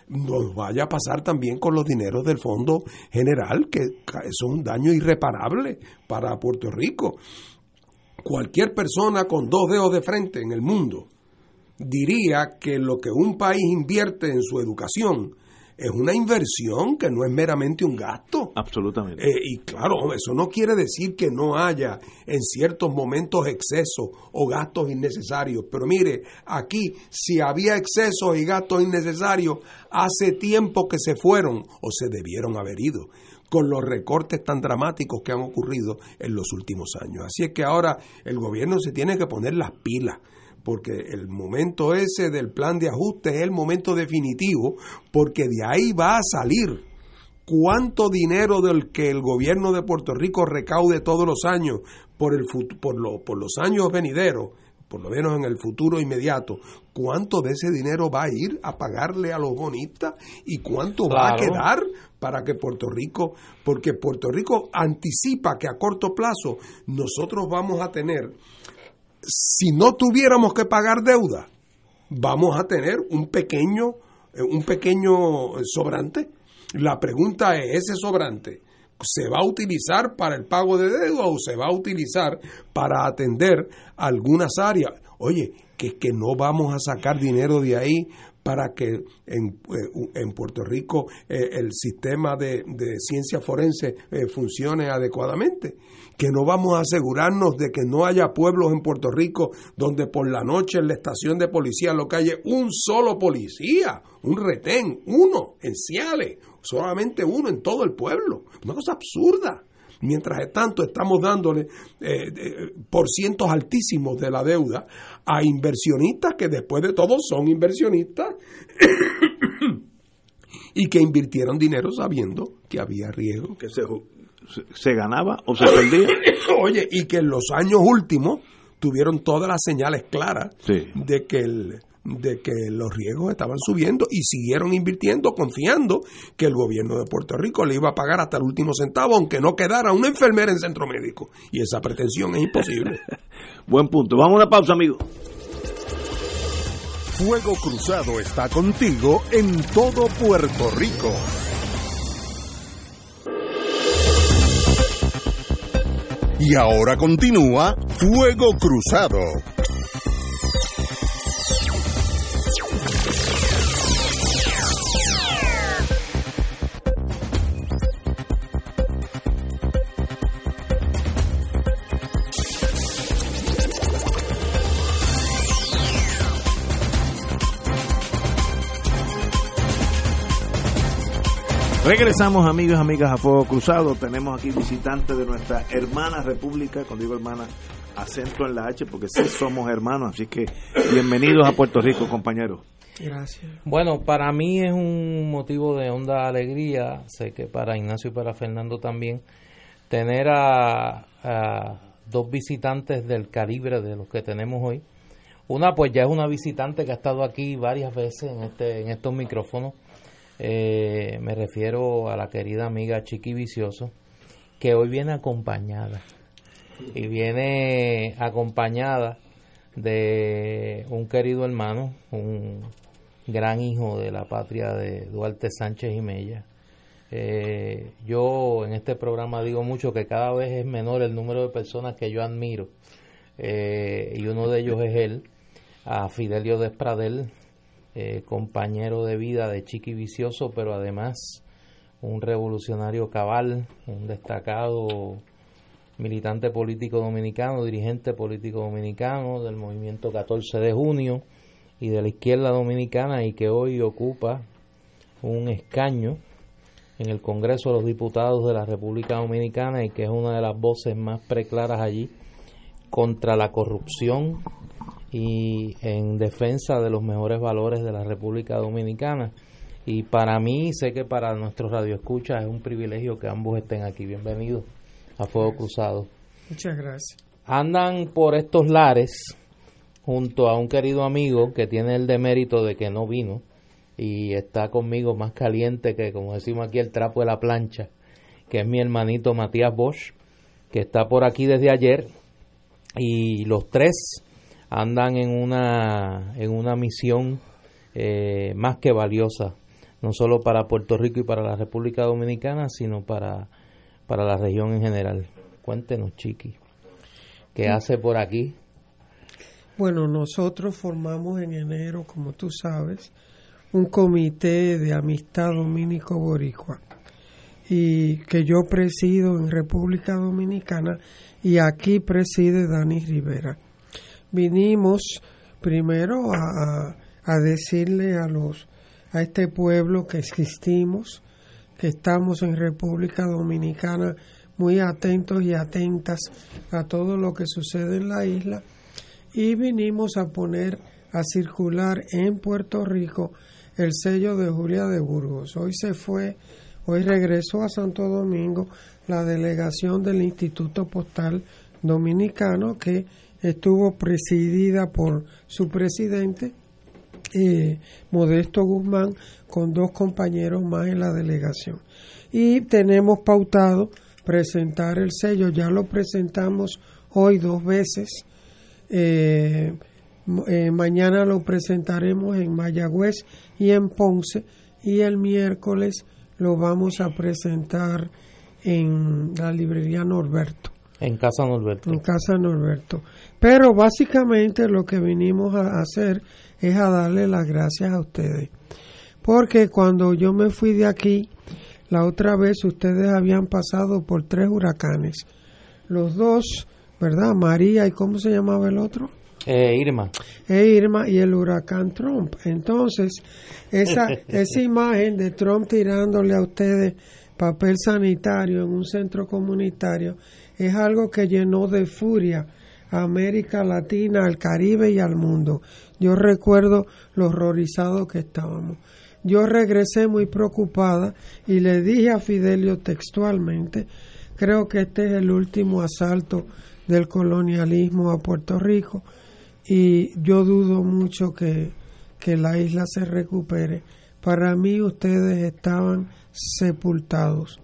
nos vaya a pasar también con los dineros del Fondo General, que son un daño irreparable para Puerto Rico. Cualquier persona con dos dedos de frente en el mundo diría que lo que un país invierte en su educación es una inversión que no es meramente un gasto. Absolutamente. Eh, y claro, eso no quiere decir que no haya en ciertos momentos excesos o gastos innecesarios. Pero mire, aquí si había excesos y gastos innecesarios, hace tiempo que se fueron o se debieron haber ido con los recortes tan dramáticos que han ocurrido en los últimos años. Así es que ahora el gobierno se tiene que poner las pilas porque el momento ese del plan de ajuste es el momento definitivo, porque de ahí va a salir cuánto dinero del que el gobierno de Puerto Rico recaude todos los años por, el, por, lo, por los años venideros, por lo menos en el futuro inmediato, cuánto de ese dinero va a ir a pagarle a los bonistas y cuánto va a quedar para que Puerto Rico, porque Puerto Rico anticipa que a corto plazo nosotros vamos a tener si no tuviéramos que pagar deuda, vamos a tener un pequeño, eh, un pequeño sobrante. La pregunta es, ¿ese sobrante se va a utilizar para el pago de deuda o se va a utilizar para atender algunas áreas? Oye, que es que no vamos a sacar dinero de ahí para que en, eh, en Puerto Rico eh, el sistema de, ciencia forense funcione adecuadamente que no vamos a asegurarnos de que no haya pueblos en Puerto Rico donde por la noche en la estación de policía lo haya un solo policía, un retén, uno en Ciales, solamente uno en todo el pueblo. Una cosa absurda. Mientras tanto estamos dándole eh, por cientos altísimos de la deuda a inversionistas que después de todo son inversionistas <coughs> y que invirtieron dinero sabiendo que había riesgo. Que se, se ganaba o se perdía. <coughs> Oye, y que en los años últimos tuvieron todas las señales claras de que el, de que los riesgos estaban subiendo y siguieron invirtiendo confiando que el gobierno de Puerto Rico le iba a pagar hasta el último centavo aunque no quedara una enfermera en centro médico y esa pretensión es imposible. <laughs> Buen punto. Vamos a una pausa, amigo. Fuego Cruzado está contigo en todo Puerto Rico. Y ahora continúa Fuego Cruzado. Regresamos amigos y amigas a Fuego Cruzado. Tenemos aquí visitantes de nuestra hermana república, cuando digo hermana, acento en la H porque sí somos hermanos, así que bienvenidos a Puerto Rico, compañeros. Gracias. Bueno, para mí es un motivo de honda alegría, sé que para Ignacio y para Fernando también, tener a, a dos visitantes del calibre de los que tenemos hoy. Una pues ya es una visitante que ha estado aquí varias veces en, este, en estos micrófonos eh, me refiero a la querida amiga Chiqui Vicioso, que hoy viene acompañada. Y viene acompañada de un querido hermano, un gran hijo de la patria de Duarte Sánchez y Mella. Eh, yo en este programa digo mucho que cada vez es menor el número de personas que yo admiro. Eh, y uno de ellos es él, a Fidelio Despradel, eh, compañero de vida de Chiqui Vicioso, pero además un revolucionario cabal, un destacado militante político dominicano, dirigente político dominicano del movimiento 14 de junio y de la izquierda dominicana y que hoy ocupa un escaño en el Congreso de los Diputados de la República Dominicana y que es una de las voces más preclaras allí contra la corrupción y en defensa de los mejores valores de la República Dominicana. Y para mí, sé que para nuestros radioescuchas es un privilegio que ambos estén aquí. Bienvenidos a Fuego Cruzado. Muchas gracias. Andan por estos lares junto a un querido amigo que tiene el demérito de que no vino y está conmigo más caliente que, como decimos aquí, el trapo de la plancha, que es mi hermanito Matías Bosch, que está por aquí desde ayer y los tres andan en una, en una misión eh, más que valiosa, no solo para Puerto Rico y para la República Dominicana, sino para, para la región en general. Cuéntenos, Chiqui, ¿qué hace por aquí? Bueno, nosotros formamos en enero, como tú sabes, un comité de amistad dominico-boricua y que yo presido en República Dominicana y aquí preside Dani Rivera. Vinimos primero a, a decirle a los a este pueblo que existimos, que estamos en República Dominicana muy atentos y atentas a todo lo que sucede en la isla y vinimos a poner a circular en Puerto Rico el sello de Julia de Burgos. Hoy se fue, hoy regresó a Santo Domingo la delegación del Instituto Postal Dominicano que estuvo presidida por su presidente, eh, Modesto Guzmán, con dos compañeros más en la delegación. Y tenemos pautado presentar el sello, ya lo presentamos hoy dos veces. Eh, eh, mañana lo presentaremos en Mayagüez y en Ponce y el miércoles lo vamos a presentar en la librería Norberto. En Casa Norberto. En Casa Norberto. Pero básicamente lo que vinimos a hacer es a darle las gracias a ustedes. Porque cuando yo me fui de aquí, la otra vez ustedes habían pasado por tres huracanes. Los dos, ¿verdad? María y ¿cómo se llamaba el otro? Eh, Irma. E Irma y el huracán Trump. Entonces, esa, <laughs> esa imagen de Trump tirándole a ustedes papel sanitario en un centro comunitario es algo que llenó de furia a América Latina, al Caribe y al mundo. Yo recuerdo lo horrorizado que estábamos. Yo regresé muy preocupada y le dije a Fidelio textualmente, creo que este es el último asalto del colonialismo a Puerto Rico y yo dudo mucho que, que la isla se recupere. Para mí ustedes estaban sepultados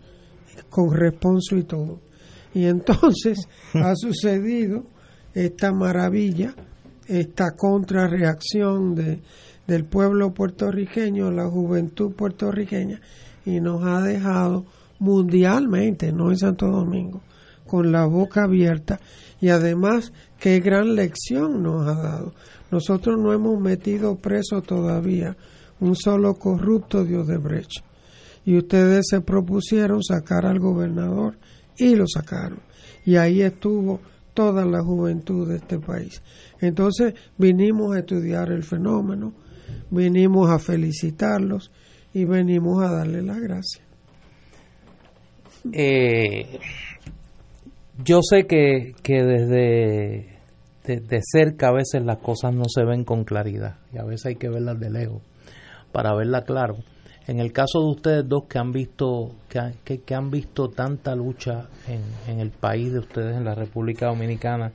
con responso y todo. Y entonces <laughs> ha sucedido esta maravilla, esta contrarreacción de, del pueblo puertorriqueño, la juventud puertorriqueña, y nos ha dejado mundialmente, no en Santo Domingo, con la boca abierta y además qué gran lección nos ha dado. Nosotros no hemos metido preso todavía un solo corrupto de Odebrecht y ustedes se propusieron sacar al gobernador y lo sacaron. Y ahí estuvo toda la juventud de este país. Entonces vinimos a estudiar el fenómeno, vinimos a felicitarlos y venimos a darle las gracias. Eh, yo sé que, que desde de, cerca a veces las cosas no se ven con claridad y a veces hay que verlas de lejos para verlas claro. En el caso de ustedes dos que han visto que, que, han visto tanta lucha en el país de ustedes, en la República Dominicana,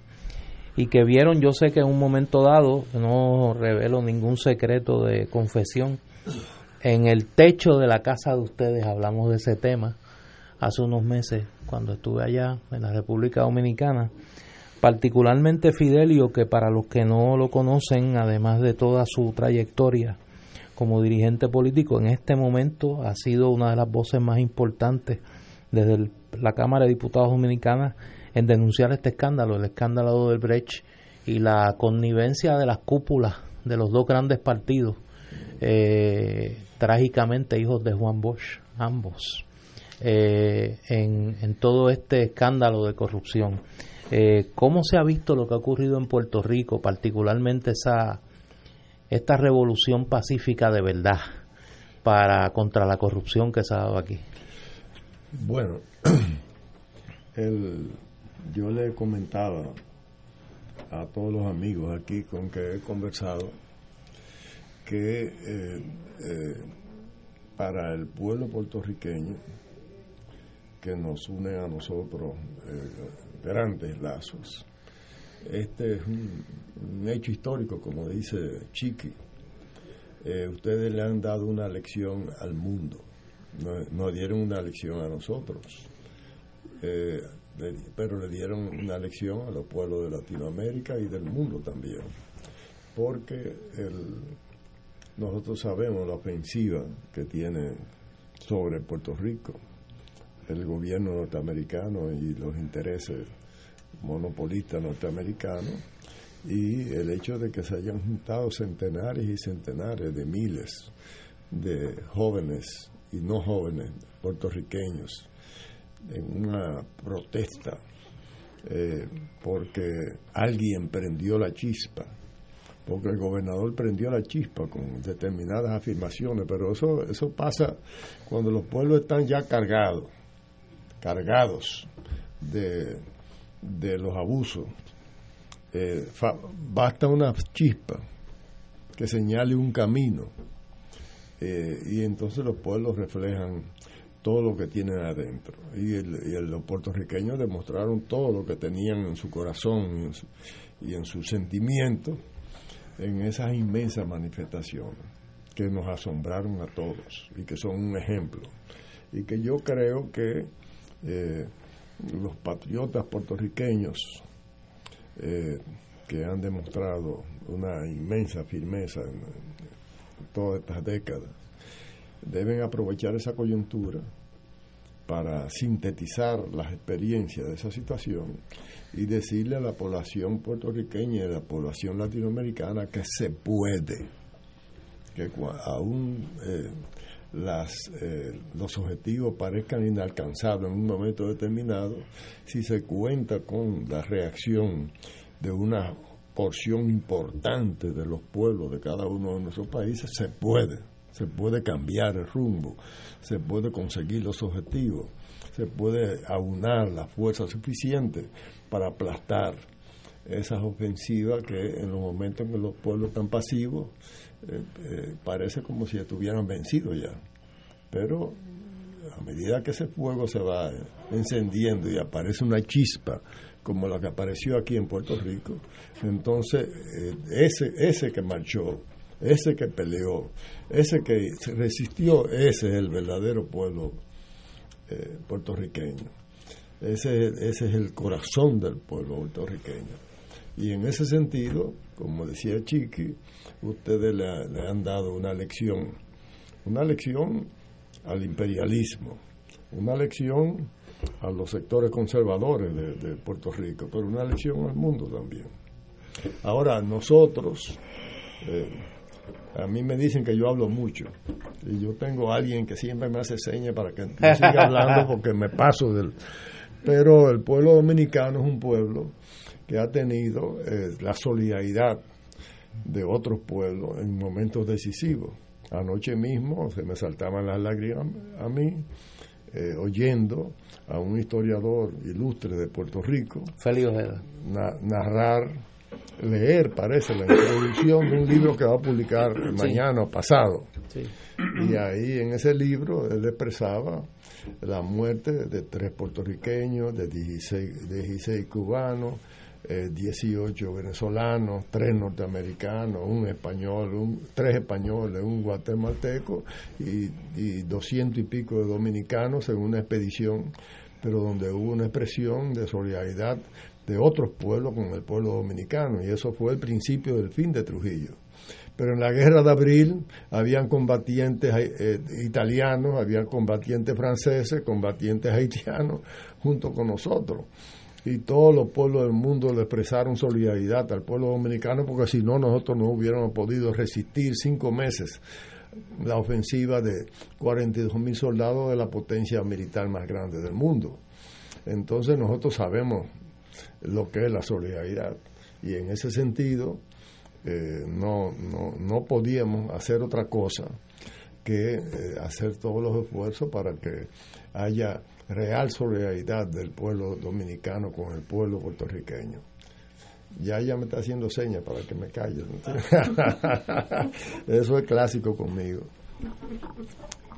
y que vieron, yo sé que en un momento dado, no revelo ningún secreto de confesión, en el techo de la casa de ustedes hablamos de ese tema hace unos meses cuando estuve allá en la República Dominicana, particularmente Fidelio, que para los que no lo conocen, además de toda su trayectoria como dirigente político, en este momento ha sido una de las voces más importantes desde la Cámara de Diputados Dominicana en denunciar este escándalo, el escándalo del Brecht y la connivencia de las cúpulas de los dos grandes partidos, eh, trágicamente hijos de Juan Bosch, ambos. eh, en, en, todo este escándalo de corrupción. Eh, ¿Cómo se ha visto lo que ha ocurrido en Puerto Rico, particularmente esa esta revolución pacífica de verdad para contra la corrupción que se ha dado aquí? Bueno, <clears throat> el, yo le comentaba a todos los amigos aquí con que he conversado que eh, eh, para el pueblo puertorriqueño que nos une a nosotros eh, grandes lazos, este es un, hecho histórico, como dice Chiqui. ustedes le han dado una lección al mundo, no dieron una lección a nosotros pero le dieron una lección a los pueblos de Latinoamérica y del mundo también, porque nosotros sabemos la ofensiva que tiene sobre Puerto Rico el gobierno norteamericano y los intereses monopolistas norteamericanos y el hecho de que se hayan juntado centenares y centenares de miles de jóvenes y no jóvenes puertorriqueños en una protesta eh, porque alguien prendió la chispa, porque el gobernador prendió la chispa con determinadas afirmaciones, pero eso, eso pasa cuando los pueblos están ya cargados, cargados de, de los abusos. Eh, basta una chispa que señale un camino eh, y entonces los pueblos reflejan todo lo que tienen adentro. Y, el, los puertorriqueños demostraron todo lo que tenían en su corazón y en, sus sentimientos en esas inmensas manifestaciones que nos asombraron a todos y que son un ejemplo. Y que yo creo que eh, los patriotas puertorriqueños eh, que han demostrado una inmensa firmeza en todas estas décadas, deben aprovechar esa coyuntura para sintetizar las experiencias de esa situación y decirle a la población puertorriqueña y a la población latinoamericana que se puede, que aún eh, las, eh, los objetivos parezcan inalcanzables en un momento determinado, si se cuenta con la reacción de una porción importante de los pueblos de cada uno de nuestros países, se puede se puede cambiar el rumbo, se puede conseguir los objetivos, se puede aunar la fuerza suficiente para aplastar esas ofensivas que en los momentos en que los pueblos están pasivos eh, eh, parece como si estuvieran vencidos ya. Pero a medida que ese fuego se va encendiendo y aparece una chispa como la que apareció aquí en Puerto Rico, entonces eh, ese, ese que marchó ese que peleó, ese que resistió, ese es el verdadero pueblo puertorriqueño. Ese, ese es el corazón del pueblo puertorriqueño. Y en ese sentido, como decía Chiqui, ustedes le, han dado una lección, una lección al imperialismo, una lección a los sectores conservadores de, Puerto Rico, pero una lección al mundo también. Ahora, nosotros, eh, a mí me dicen que yo hablo mucho y yo tengo a alguien que siempre me hace señas para que no siga hablando <laughs> porque me paso del... Pero el pueblo dominicano es un pueblo que ha tenido eh, la solidaridad de otros pueblos en momentos decisivos. Anoche mismo se me saltaban las lágrimas a mí eh, oyendo a un historiador ilustre de Puerto Rico narrar leer, parece, la introducción de un libro que va a publicar mañana o pasado. Y ahí en ese libro él expresaba la muerte de tres puertorriqueños, de 16, 16 cubanos, 18 eh, venezolanos, tres norteamericanos, un español, un, tres españoles, un guatemalteco y, y 200 y pico de dominicanos en una expedición, pero donde hubo una expresión de solidaridad de otros pueblos con el pueblo dominicano, y eso fue el principio del fin de Trujillo. Pero en la guerra de abril habían combatientes eh, italianos, habían combatientes franceses, combatientes haitianos junto con nosotros. Y todos los pueblos del mundo le expresaron solidaridad al pueblo dominicano porque si no nosotros no hubiéramos podido resistir cinco meses la ofensiva de 42 mil soldados de la potencia militar más grande del mundo. Entonces nosotros sabemos lo que es la solidaridad y en ese sentido eh, no, no, no podíamos hacer otra cosa que eh, hacer todos los esfuerzos para que haya real solidaridad del pueblo dominicano con el pueblo puertorriqueño. Ya ella me está haciendo señas para que me calle. <laughs> Eso es clásico conmigo.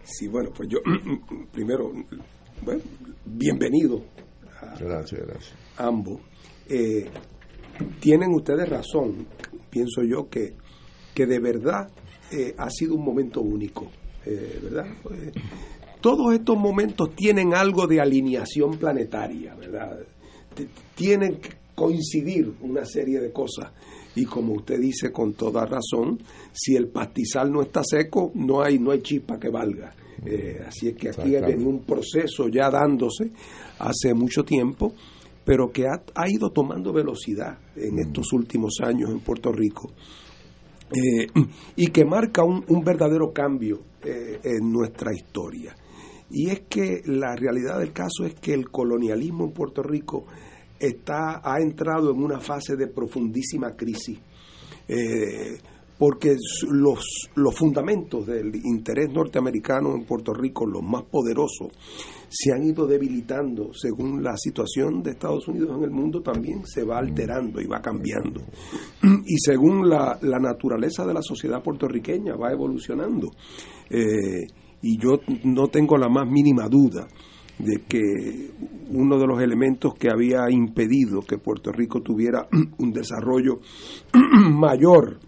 Sí, bueno, pues yo <clears throat> primero, bueno, bienvenido. gracias, gracias. Ambos. Eh, tienen ustedes razón, pienso yo, que, que de verdad eh, ha sido un momento único, eh, ¿verdad? Todos estos momentos tienen algo de alineación planetaria, ¿verdad? Tienen que coincidir una serie de cosas. Y como usted dice con toda razón, si el pastizal no está seco, no hay, no hay chispa que valga. así es que aquí ha venido un proceso ya dándose hace mucho tiempo pero que ha, ido tomando velocidad en estos últimos años en Puerto Rico eh, y que marca un, verdadero cambio eh, en nuestra historia. Y es que la realidad del caso es que el colonialismo en Puerto Rico está, ha entrado en una fase de profundísima crisis. Eh, porque los, los fundamentos del interés norteamericano en Puerto Rico, los más poderosos, se han ido debilitando según la situación de Estados Unidos en el mundo también se va alterando y va cambiando. Y según la, naturaleza de la sociedad puertorriqueña va evolucionando. Eh, y yo no tengo la más mínima duda de que uno de los elementos que había impedido que Puerto Rico tuviera <clears throat> un desarrollo <clears throat> mayor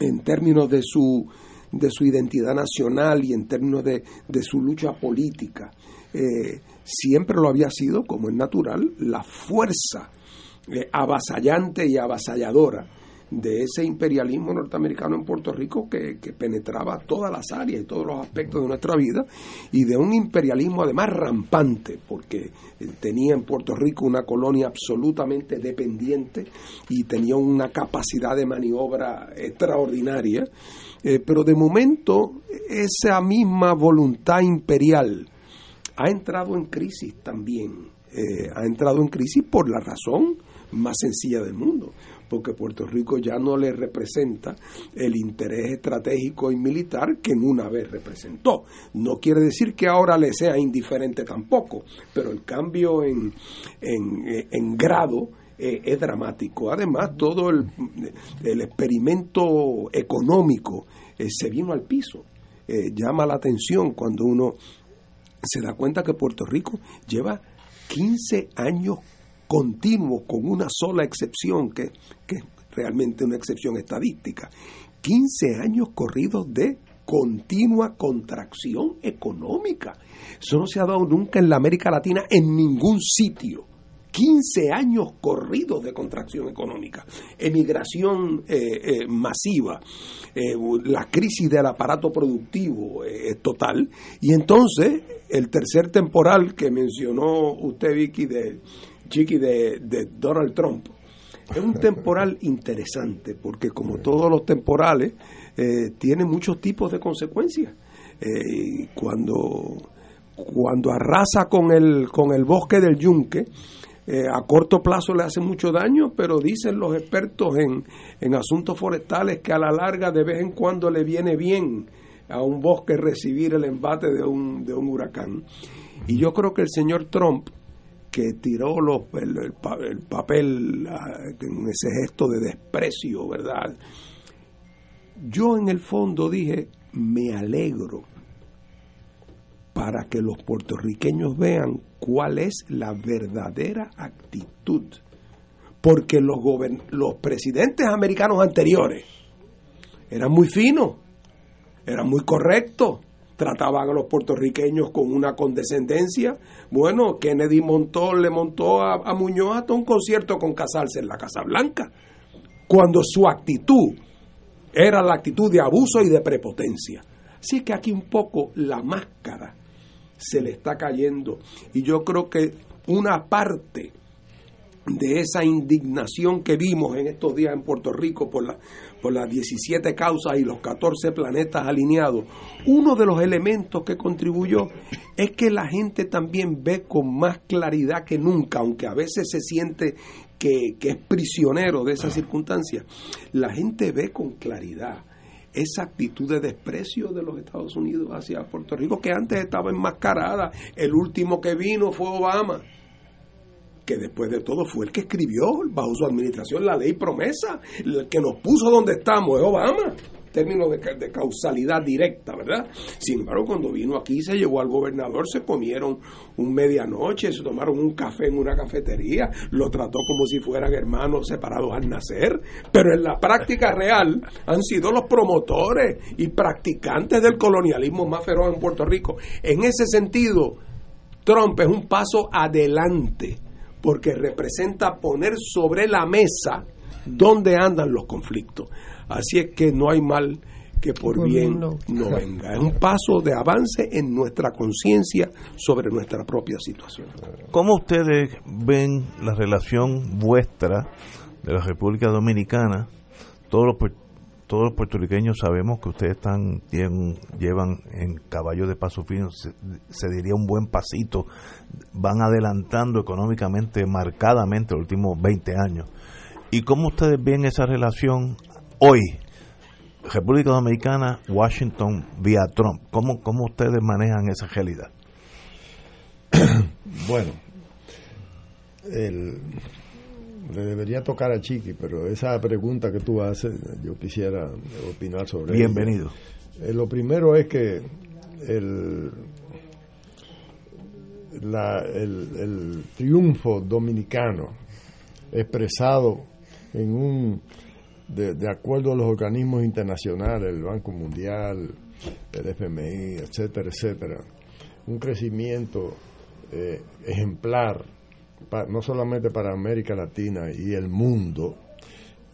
en términos de su, de su identidad nacional y en términos de, su lucha política. Eh, siempre lo había sido, como es natural, la fuerza eh, avasallante y avasalladora de ese imperialismo norteamericano en Puerto Rico que, penetraba todas las áreas y todos los aspectos de nuestra vida y de un imperialismo además rampante porque tenía en Puerto Rico una colonia absolutamente dependiente y tenía una capacidad de maniobra extraordinaria eh, pero de momento esa misma voluntad imperial ha entrado en crisis también eh, ha entrado en crisis por la razón más sencilla del mundo porque Puerto Rico ya no le representa el interés estratégico y militar que en una vez representó. No quiere decir que ahora le sea indiferente tampoco, pero el cambio en, en, grado eh, es dramático. Además, todo el, experimento económico eh, se vino al piso. Eh, llama la atención cuando uno se da cuenta que Puerto Rico lleva 15 años continuo, con una sola excepción, que, que es realmente una excepción estadística. 15 años corridos de continua contracción económica. Eso no se ha dado nunca en la América Latina en ningún sitio. 15 años corridos de contracción económica, emigración eh, eh, masiva, eh, la crisis del aparato productivo total, y entonces el tercer temporal que mencionó usted, Vicky, de chiqui de, Donald Trump. Es un temporal <laughs> interesante porque como todos los temporales eh, tiene muchos tipos de consecuencias. Eh, cuando, cuando arrasa con el, con el bosque del yunque, eh, a corto plazo le hace mucho daño, pero dicen los expertos en, en asuntos forestales que a la larga de vez en cuando le viene bien a un bosque recibir el embate de un, de un huracán. Y yo creo que el señor Trump que tiró los, el, papel en ese gesto de desprecio, ¿verdad? Yo en el fondo dije, me alegro para que los puertorriqueños vean cuál es la verdadera actitud. Porque los, los presidentes americanos anteriores eran muy finos, eran muy correctos, trataban a los puertorriqueños con una condescendencia. Bueno, Kennedy montó, le montó a, Muñoz hasta un concierto con casarse en la Casa Blanca, cuando su actitud era la actitud de abuso y de prepotencia. Así que aquí un poco la máscara se le está cayendo y yo creo que una parte de esa indignación que vimos en estos días en Puerto Rico por, la, por las 17 causas y los 14 planetas alineados, uno de los elementos que contribuyó es que la gente también ve con más claridad que nunca, aunque a veces se siente que, que es prisionero de esas circunstancias, la gente ve con claridad esa actitud de desprecio de los Estados Unidos hacia Puerto Rico que antes estaba enmascarada. El último que vino fue Obama que después de todo fue el que escribió bajo su administración la ley promesa, el que nos puso donde estamos es Obama, términos de, de, causalidad directa, ¿verdad? Sin embargo, cuando vino aquí se llevó al gobernador, se comieron un medianoche, se tomaron un café en una cafetería, lo trató como si fueran hermanos separados al nacer, pero en la práctica real han sido los promotores y practicantes del colonialismo más feroz en Puerto Rico. En ese sentido, Trump es un paso adelante porque representa poner sobre la mesa dónde andan los conflictos. Así es que no hay mal que por bien no. venga. Es un paso de avance en nuestra conciencia sobre nuestra propia situación. ¿Cómo ustedes ven la relación vuestra de la República Dominicana? Todos los todos los puertorriqueños sabemos que ustedes están llevan en caballo de paso fino, se, diría un buen pasito, van adelantando económicamente marcadamente los últimos 20 años. ¿Y cómo ustedes ven esa relación hoy? República Dominicana, Washington, vía Trump. ¿Cómo, cómo ustedes manejan esa realidad? <coughs> bueno, el, le debería tocar a Chiqui, pero esa pregunta que tú haces, yo quisiera opinar sobre Bienvenido. Eh, lo primero es que el, la, el, el, triunfo dominicano expresado en un de, de, acuerdo a los organismos internacionales, el Banco Mundial, el FMI, etcétera, etcétera, un crecimiento eh, ejemplar no solamente para América Latina y el mundo,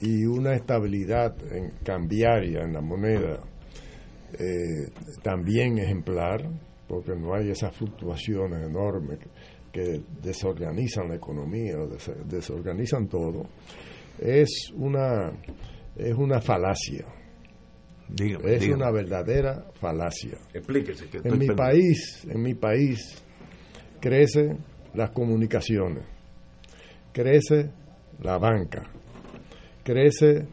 y una estabilidad en, cambiaria en la moneda eh, también ejemplar, porque no hay esas fluctuaciones enormes que, desorganizan la economía, des, desorganizan todo, es una, es una falacia. Dígame, es dígame. una verdadera falacia. Explíquese. Que En mi país, en mi país crece las comunicaciones, crece la banca, crece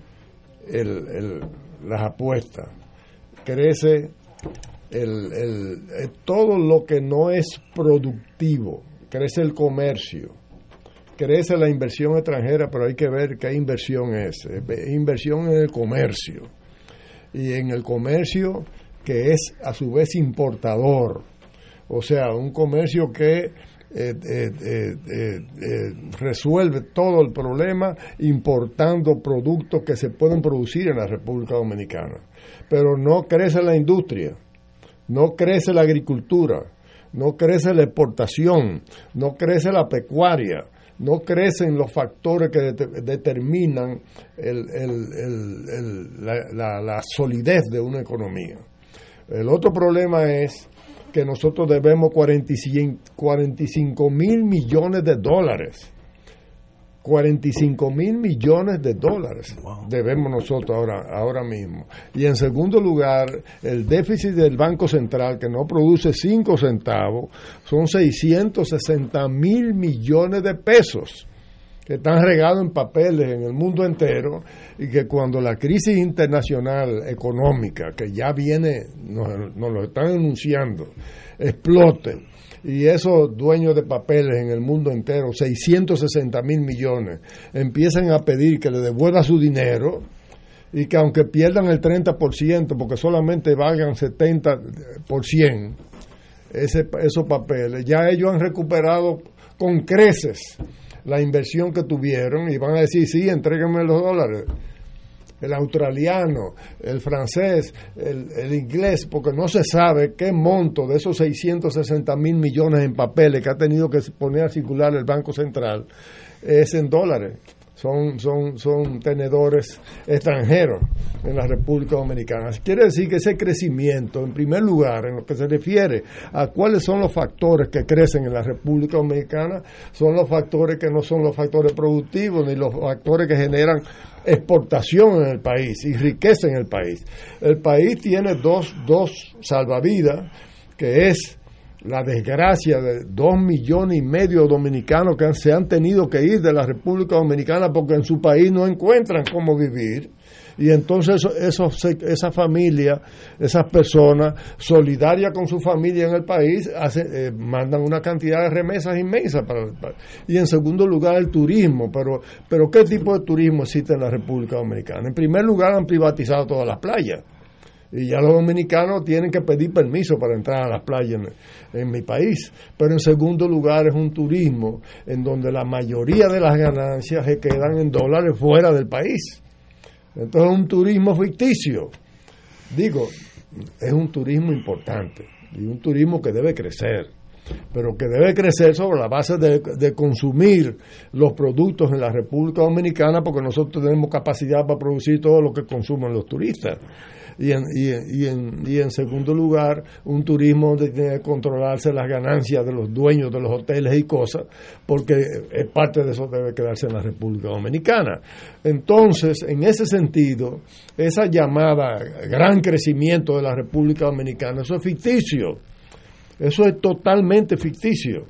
el, el, las apuestas, crece el, el, todo lo que no es productivo, crece el comercio, crece la inversión extranjera, pero hay que ver qué inversión es, es inversión en el comercio. Y en el comercio que es a su vez importador, o sea, un comercio que eh, eh, eh, resuelve todo el problema importando productos que se pueden producir en la República Dominicana. Pero no crece la industria, no crece la agricultura, no crece la exportación, no crece la pecuaria, no crecen los factores que det determinan la solidez de una economía. El otro problema es que nosotros debemos 45 mil millones de dólares. 45 mil millones de dólares wow. debemos nosotros ahora, ahora mismo. Y en segundo lugar, el déficit del Banco Central, que no produce 5 centavos, son 660 mil millones de pesos que están regados en papeles en el mundo entero y que cuando la crisis internacional económica, que ya viene, nos, nos lo están anunciando, explote, y esos dueños de papeles en el mundo entero, 660 mil millones, empiezan a pedir que le devuelva su dinero y que aunque pierdan el 30%, porque solamente valgan 70%, ese, esos papeles, ya ellos han recuperado con creces la inversión que tuvieron y van a decir, sí, entréguenme los dólares. El australiano, el francés, el, el, inglés, porque no se sabe qué monto de esos 660 mil millones en papeles que ha tenido que poner a circular el Banco Central es en dólares. Son, son, son tenedores extranjeros en la República Dominicana. Quiere decir que ese crecimiento, en primer lugar, en lo que se refiere a cuáles son los factores que crecen en la República Dominicana, son los factores que no son los factores productivos ni los factores que generan exportación en el país y riqueza en el país. El país tiene dos, dos salvavidas, que es la desgracia de dos millones y medio de dominicanos que se han tenido que ir de la República Dominicana porque en su país no encuentran cómo vivir. Y entonces eso, esa familia, esas personas solidarias con su familia en el país, eh, mandan una cantidad de remesas inmensas para el. Y en segundo lugar el turismo. Pero, pero ¿qué tipo de turismo existe en la República Dominicana? En primer lugar han privatizado todas las playas y ya los dominicanos tienen que pedir permiso para entrar a las playas en, mi país. Pero en segundo lugar es un turismo en donde la mayoría de las ganancias se quedan en dólares fuera del país. Entonces es un turismo ficticio. Digo, es un turismo importante y un turismo que debe crecer pero que debe crecer sobre la base de, consumir los productos en la República Dominicana porque nosotros tenemos capacidad para producir todo lo que consumen los turistas y en, y, en, y en segundo lugar un turismo donde tiene que controlarse las ganancias de los dueños de los hoteles y cosas, porque parte de eso debe quedarse en la República Dominicana. Entonces, en ese sentido, esa llamada gran crecimiento de la República Dominicana, eso es ficticio, eso es totalmente ficticio.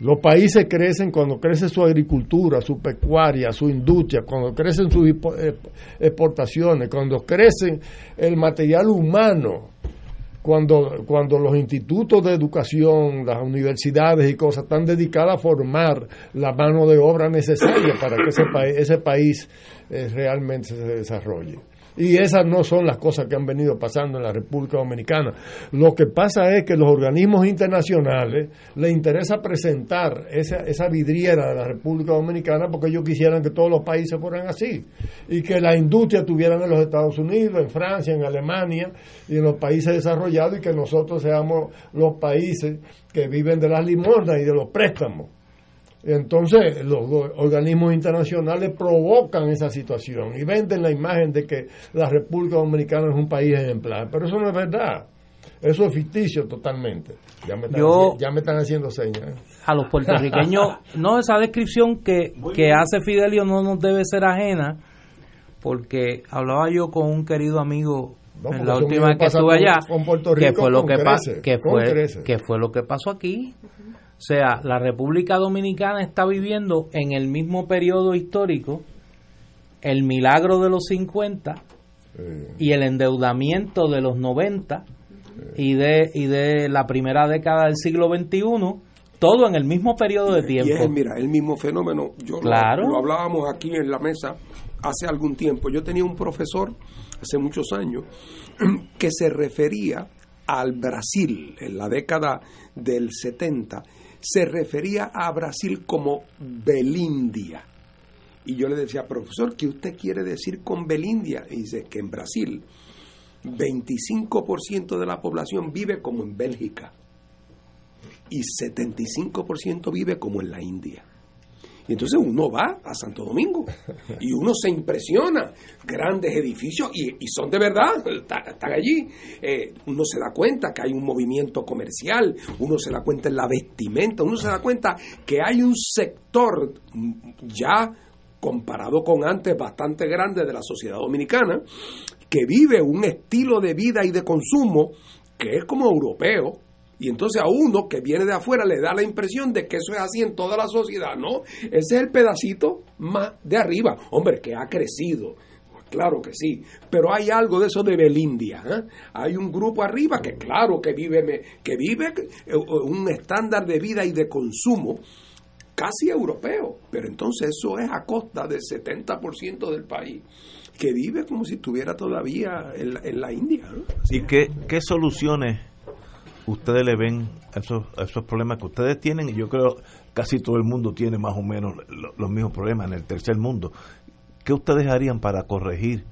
Los países crecen cuando crece su agricultura, su pecuaria, su industria, cuando crecen sus eh, exportaciones, cuando crece el material humano, cuando, cuando los institutos de educación, las universidades y cosas están dedicadas a formar la mano de obra necesaria para que ese, país, ese país eh, realmente se desarrolle. Y esas no son las cosas que han venido pasando en la República Dominicana. Lo que pasa es que los organismos internacionales les interesa presentar esa, esa vidriera de la República Dominicana porque ellos quisieran que todos los países fueran así y que la industria estuvieran en los Estados Unidos, en Francia, en Alemania y en los países desarrollados y que nosotros seamos los países que viven de las limosnas y de los préstamos. Entonces, los organismos internacionales provocan esa situación y venden la imagen de que la República Dominicana es un país ejemplar. Pero eso no es verdad. Eso es ficticio totalmente. Ya me están, ya me están haciendo señas. A los puertorriqueños, <laughs> no, esa descripción que, que hace Fidelio no nos debe ser ajena, porque hablaba yo con un querido amigo en la última vez que estuve allá, que fue lo que, que, fue, que fue lo que pasó aquí. O sea, la República Dominicana está viviendo en el mismo periodo histórico el milagro de los 50 y el endeudamiento de los 90 y de, y de la primera década del siglo XXI, todo en el mismo periodo de tiempo. Y es, mira, el mismo fenómeno. Yo claro. lo hablábamos aquí en la mesa hace algún tiempo. Yo tenía un profesor hace muchos años <clears throat> que se refería al Brasil en la década del 70 se refería a Brasil como Belindia. Y yo le decía, profesor, ¿qué usted quiere decir con Belindia? Y dice que en Brasil 25% de la población vive como en Bélgica y 75% vive como en la India. Y entonces uno va a Santo Domingo y uno se impresiona. Grandes edificios y, son de verdad, están allí. Eh, uno se da cuenta que hay un movimiento comercial, uno se da cuenta en la vestimenta, uno se da cuenta que hay un sector ya comparado con antes bastante grande de la sociedad dominicana, que vive un estilo de vida y de consumo que es como europeo, y entonces a uno que viene de afuera le da la impresión de que eso es así en toda la sociedad. No, ese es el pedacito más de arriba. Hombre, que ha crecido. Claro que sí, pero hay algo de eso de Belindia. ¿eh? Hay un grupo arriba que claro que vive, que vive eh, un estándar de vida y de consumo casi europeo, pero entonces eso es a costa del 70% del país que vive como si estuviera todavía en la, India. ¿Y qué, qué soluciones ustedes le ven esos, esos problemas que ustedes tienen y yo creo casi todo el mundo tiene más o menos los mismos problemas en el tercer mundo. ¿Qué ustedes harían para corregir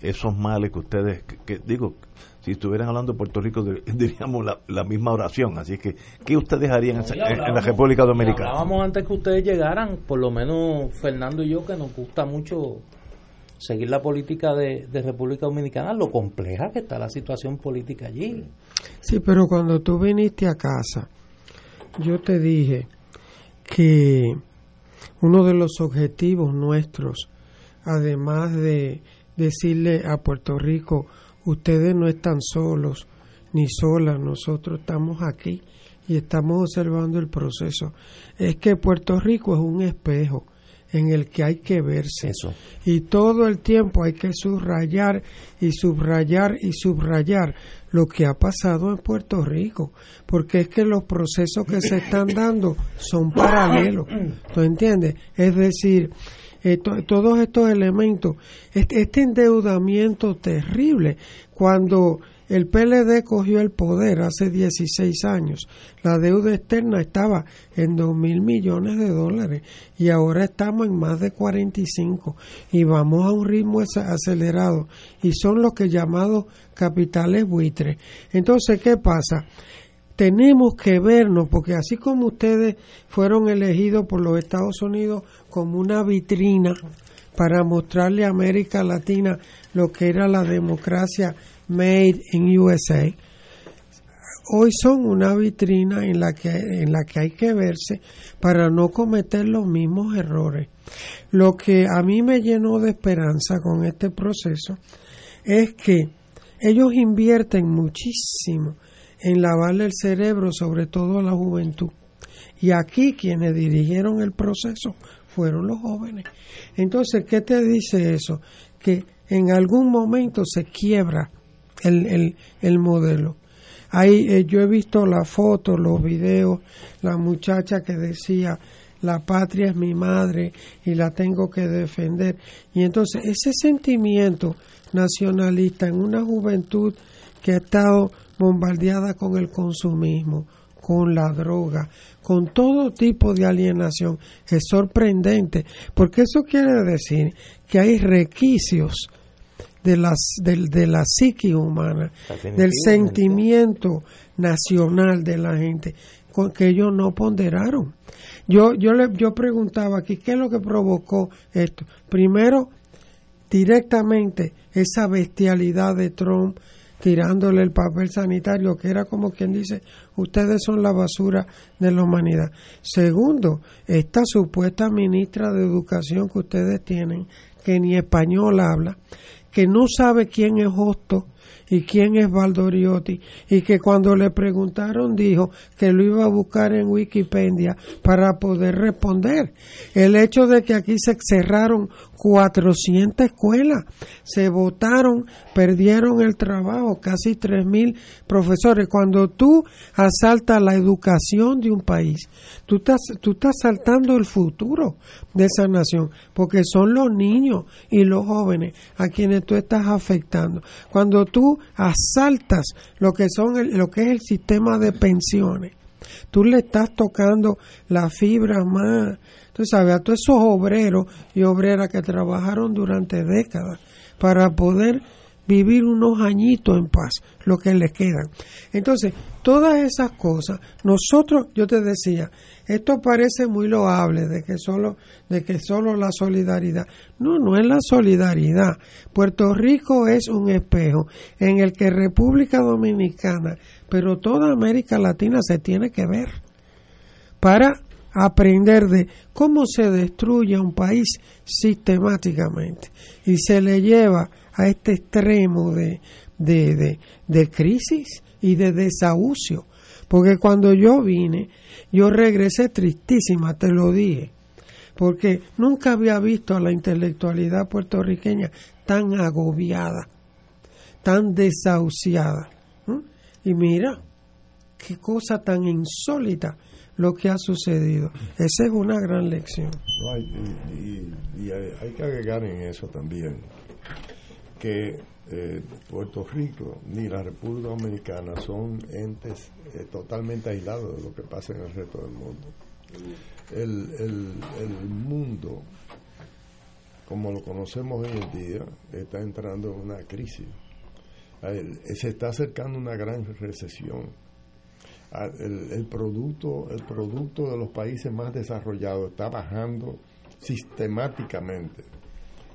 esos males que ustedes, que, digo, si estuvieran hablando de Puerto Rico <laughs> diríamos la, misma oración, así que ¿qué ustedes harían en, la República Dominicana? Hablábamos antes que ustedes llegaran, por lo menos Fernando y yo, que nos gusta mucho seguir la política de, República Dominicana, lo compleja que está la situación política allí. Sí, pero cuando tú viniste a casa, yo te dije que uno de los objetivos nuestros, además de decirle a Puerto Rico, ustedes no están solos ni solas, nosotros estamos aquí y estamos observando el proceso, es que Puerto Rico es un espejo en el que hay que verse. Y todo el tiempo hay que subrayar y subrayar y subrayar lo que ha pasado en Puerto Rico, porque es que los procesos que se están dando son paralelos. ¿Tú entiendes? Es decir, eh, todos estos elementos, este, este endeudamiento terrible, cuando el PLD cogió el poder hace 16 años. La deuda externa estaba en 2 mil millones de dólares y ahora estamos en más de 45 y vamos a un ritmo acelerado y son los que llamados capitales buitres. Entonces, ¿qué pasa? Tenemos que vernos, porque así como ustedes fueron elegidos por los Estados Unidos como una vitrina para mostrarle a América Latina lo que era la democracia Made in USA, hoy son una vitrina en la que en la que hay que verse para no cometer los mismos errores. Lo que a mí me llenó de esperanza con este proceso es que ellos invierten muchísimo en lavarle el cerebro, sobre todo a la juventud. Y aquí quienes dirigieron el proceso fueron los jóvenes. Entonces, ¿qué te dice eso? Que en algún momento se quiebra el, el, el modelo. Ahí eh, yo he visto las fotos, los videos, la muchacha que decía la patria es mi madre y la tengo que defender. Y entonces ese sentimiento nacionalista en una juventud que ha estado bombardeada con el consumismo, con la droga, con todo tipo de alienación, es sorprendente, porque eso quiere decir que hay requisitos de, las, de, la psique humana, del sentimiento nacional de la gente, con que ellos no ponderaron. Yo, yo, le, yo preguntaba aquí, ¿qué es lo que provocó esto? Primero, directamente, esa bestialidad de Trump tirándole el papel sanitario, que era como quien dice, ustedes son la basura de la humanidad. Segundo, esta supuesta ministra de Educación que ustedes tienen, que ni español habla, que no sabe quién es Hosto y quién es Valdoriotti y que cuando le preguntaron dijo que lo iba a buscar en Wikipedia para poder responder. El hecho de que aquí se cerraron 400 escuelas, se votaron, perdieron el trabajo, casi 3.000 profesores. Cuando tú asaltas la educación de un país, tú estás, tú estás saltando el futuro de esa nación, porque son los niños y los jóvenes a quienes tú estás afectando. Cuando tú asaltas lo que son lo que es el sistema de pensiones. Tú le estás tocando la fibra más, tú sabes, a todos esos obreros y obreras que trabajaron durante décadas para poder vivir unos añitos en paz, lo que les quedan. Entonces, todas esas cosas, nosotros, yo te decía, esto parece muy loable de que solo de que solo la solidaridad. No, no es la solidaridad. Puerto Rico es un espejo en el que República Dominicana, pero toda América Latina se tiene que ver para aprender de cómo se destruye un país sistemáticamente y se le lleva a este extremo de, de, de, crisis y de desahucio. Porque cuando yo vine, yo regresé tristísima, te lo dije, porque nunca había visto a la intelectualidad puertorriqueña tan agobiada, tan desahuciada. Y mira, qué cosa tan insólita lo que ha sucedido. Esa es una gran lección. y, hay que agregar en eso también que eh, Puerto Rico ni la República Dominicana son entes eh, totalmente aislados de lo que pasa en el resto del mundo. El, el, el mundo como lo conocemos hoy en día, está entrando en una crisis. Se está acercando una gran recesión. El, el, producto, el producto de los países más desarrollados está bajando sistemáticamente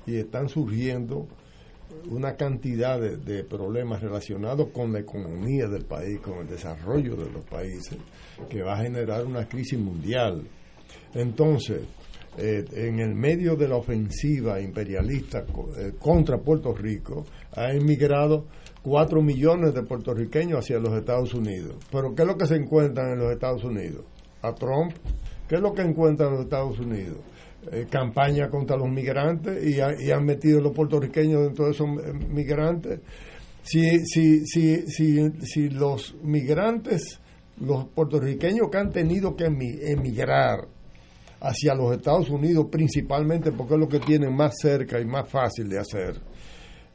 y están surgiendo una cantidad de, problemas relacionados con la economía del país, con el desarrollo de los países, que va a generar una crisis mundial. Entonces, eh, en el medio de la ofensiva imperialista eh, contra Puerto Rico, ha emigrado 4 millones de puertorriqueños hacia los Estados Unidos. Pero ¿qué es lo que se encuentran en los Estados Unidos? A Trump, ¿qué es lo que encuentran en los Estados Unidos? Eh, campaña contra los migrantes y, y, han metido los puertorriqueños dentro de esos migrantes. Si, si, si, si, si los migrantes, los puertorriqueños que han tenido que emigrar, hacia los Estados Unidos principalmente porque es lo que tienen más cerca y más fácil de hacer,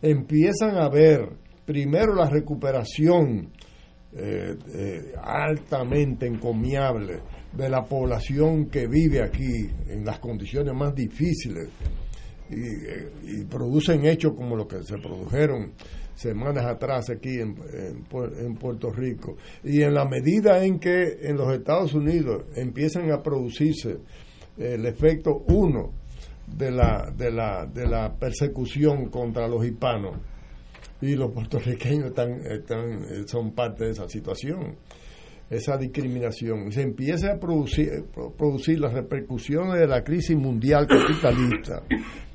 empiezan a ver primero la recuperación eh, eh, altamente encomiable de la población que vive aquí en las condiciones más difíciles y, eh, producen hechos como los que se produjeron semanas atrás aquí en, en, Puerto Rico. Y en la medida en que en los Estados Unidos empiezan a producirse el efecto uno de la, de la, de la persecución contra los hispanos y los puertorriqueños están, están, son parte de esa situación, esa discriminación. Se empieza a producir, producir las repercusiones de la crisis mundial capitalista.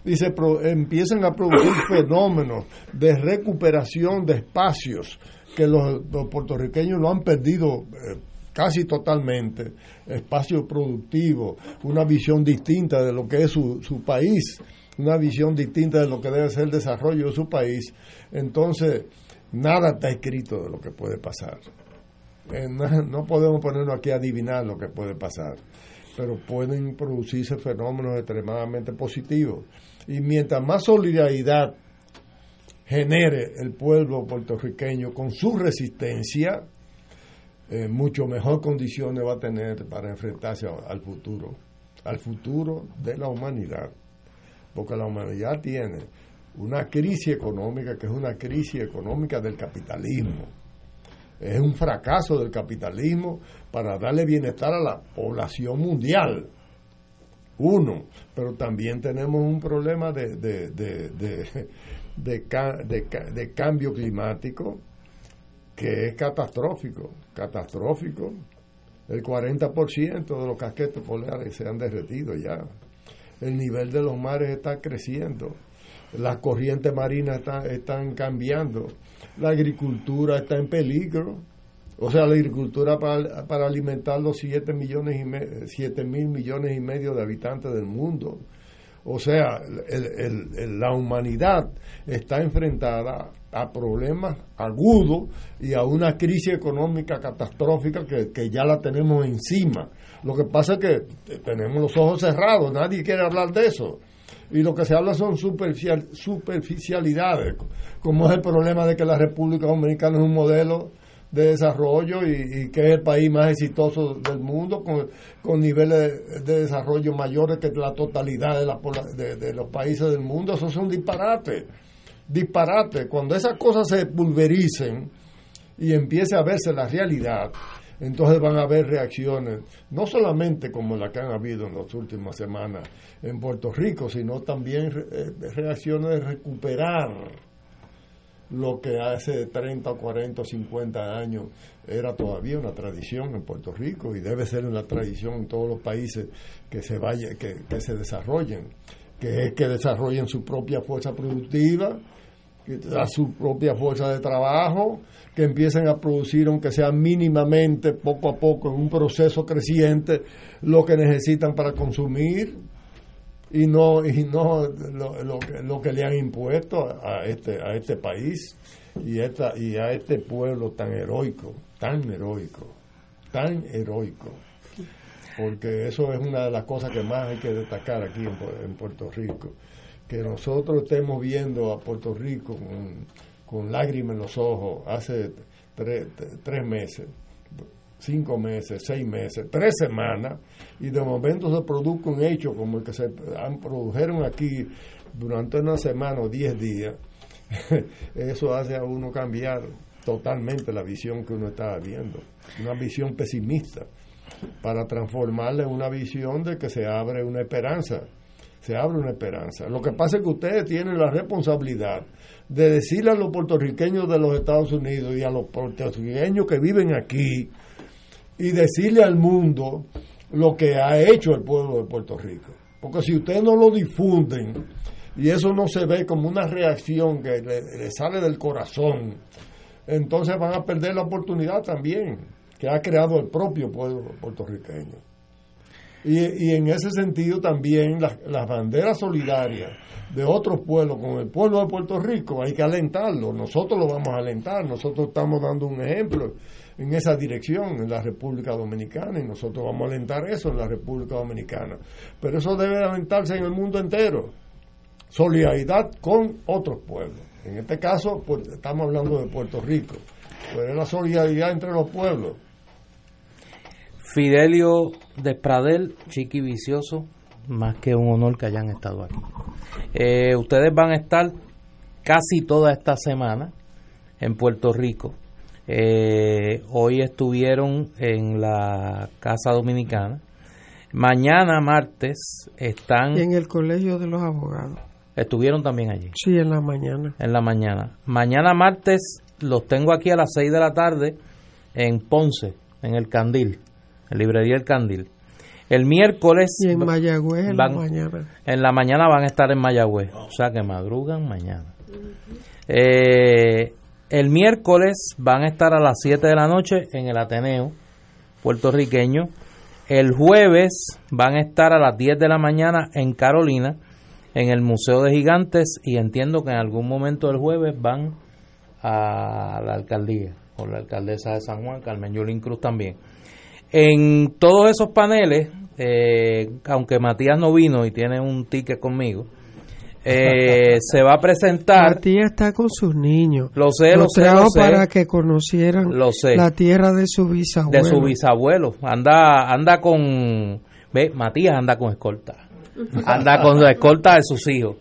Y se empiezan a producir fenómenos de recuperación de espacios que los, puertorriqueños lo han perdido eh, casi totalmente, espacio productivo, una visión distinta de lo que es su, su país, una visión distinta de lo que debe ser el desarrollo de su país, entonces nada está escrito de lo que puede pasar. Eh, no, podemos ponernos aquí a adivinar lo que puede pasar, pero pueden producirse fenómenos extremadamente positivos. Y mientras más solidaridad genere el pueblo puertorriqueño con su resistencia, eh, mucho mejor condiciones va a tener para enfrentarse al futuro, al futuro de la humanidad. Porque la humanidad tiene una crisis económica que es una crisis económica del capitalismo. Es un fracaso del capitalismo para darle bienestar a la población mundial. Uno, pero también tenemos un problema de, de, de, de cambio climático que es catastrófico, catastrófico. El 40% de los casquetes polares se han derretido ya. El nivel de los mares está creciendo. Las corrientes marinas están cambiando. La agricultura está en peligro. O sea, la agricultura para, para alimentar los 7 millones y 7 mil millones y medio de habitantes del mundo. O sea, la humanidad está enfrentada a problemas agudos y a una crisis económica catastrófica que, ya la tenemos encima. Lo que pasa es que tenemos los ojos cerrados, nadie quiere hablar de eso. Y lo que se habla son superficialidades, como es el problema de que la República Dominicana es un modelo de desarrollo y, que es el país más exitoso del mundo con, con niveles de, desarrollo mayores que la totalidad de, la, de, los países del mundo. Eso es un disparate. Disparate. Cuando esas cosas se pulvericen y empiece a verse la realidad, entonces van a haber reacciones, no solamente como la que han habido en las últimas semanas en Puerto Rico, sino también eh, reacciones de recuperar lo que hace 30, 40, 50 años era todavía una tradición en Puerto Rico y debe ser una tradición en todos los países que se vaya, que, se desarrollen, que es que desarrollen su propia fuerza productiva, su propia fuerza de trabajo, que empiecen a producir, aunque sea mínimamente, poco a poco, en un proceso creciente, lo que necesitan para consumir, y no y no lo, que, lo que le han impuesto a este a este país y esta y a este pueblo tan heroico tan heroico tan heroico. Porque eso es una de las cosas que más hay que destacar aquí en, Puerto Rico que nosotros estemos viendo a Puerto Rico con, lágrimas en los ojos hace tres, meses cinco meses, seis meses, tres semanas, y de momento se produce un hecho como el que se han, produjeron aquí durante una semana o diez días, <laughs> eso hace a uno cambiar totalmente la visión que uno estaba viendo, una visión pesimista, para transformarla en una visión de que se abre una esperanza, se abre una esperanza. Lo que pasa es que ustedes tienen la responsabilidad de decirle a los puertorriqueños de los Estados Unidos y a los puertorriqueños que viven aquí y decirle al mundo lo que ha hecho el pueblo de Puerto Rico. Porque si ustedes no lo difunden y eso no se ve como una reacción que le, sale del corazón, entonces van a perder la oportunidad también que ha creado el propio pueblo puertorriqueño. Y, en ese sentido también las, las banderas solidarias de otros pueblos con el pueblo de Puerto Rico hay que alentarlo. Nosotros lo vamos a alentar, nosotros estamos dando un ejemplo en esa dirección en la República Dominicana y nosotros vamos a alentar eso en la República Dominicana. Pero eso debe alentarse en el mundo entero. Solidaridad con otros pueblos. En este caso, pues, estamos hablando de Puerto Rico, pero es la solidaridad entre los pueblos. Fidelio Despradel, Chiqui Vicioso, más que un honor que hayan estado aquí. Eh, ustedes van a estar casi toda esta semana en Puerto Rico. Eh, hoy estuvieron en la Casa Dominicana. Mañana martes están... en el Colegio de los Abogados. Estuvieron también allí. Sí, en la mañana. En la mañana. Mañana martes los tengo aquí a las 6 de la tarde en Ponce, en el Candil en librería El Candil. El miércoles. Y en Mayagüez en la mañana. En la mañana van a estar en Mayagüez. O sea que madrugan mañana. Eh, el miércoles van a estar a las 7 de la noche en el Ateneo puertorriqueño. El jueves van a estar a las 10 de la mañana en Carolina, en el Museo de Gigantes. Y entiendo que en algún momento del jueves van a la alcaldía, con la alcaldesa de San Juan, Carmen Yulín Cruz también. En todos esos paneles, eh, aunque Matías no vino y tiene un ticket conmigo, eh, <laughs> se va a presentar. Matías está con sus niños. Lo sé, lo, sé, lo sé. para que conocieran la tierra de su bisabuelo. De su bisabuelo. Anda, anda con. Ve, Matías anda con escolta. Anda con la escolta de sus hijos.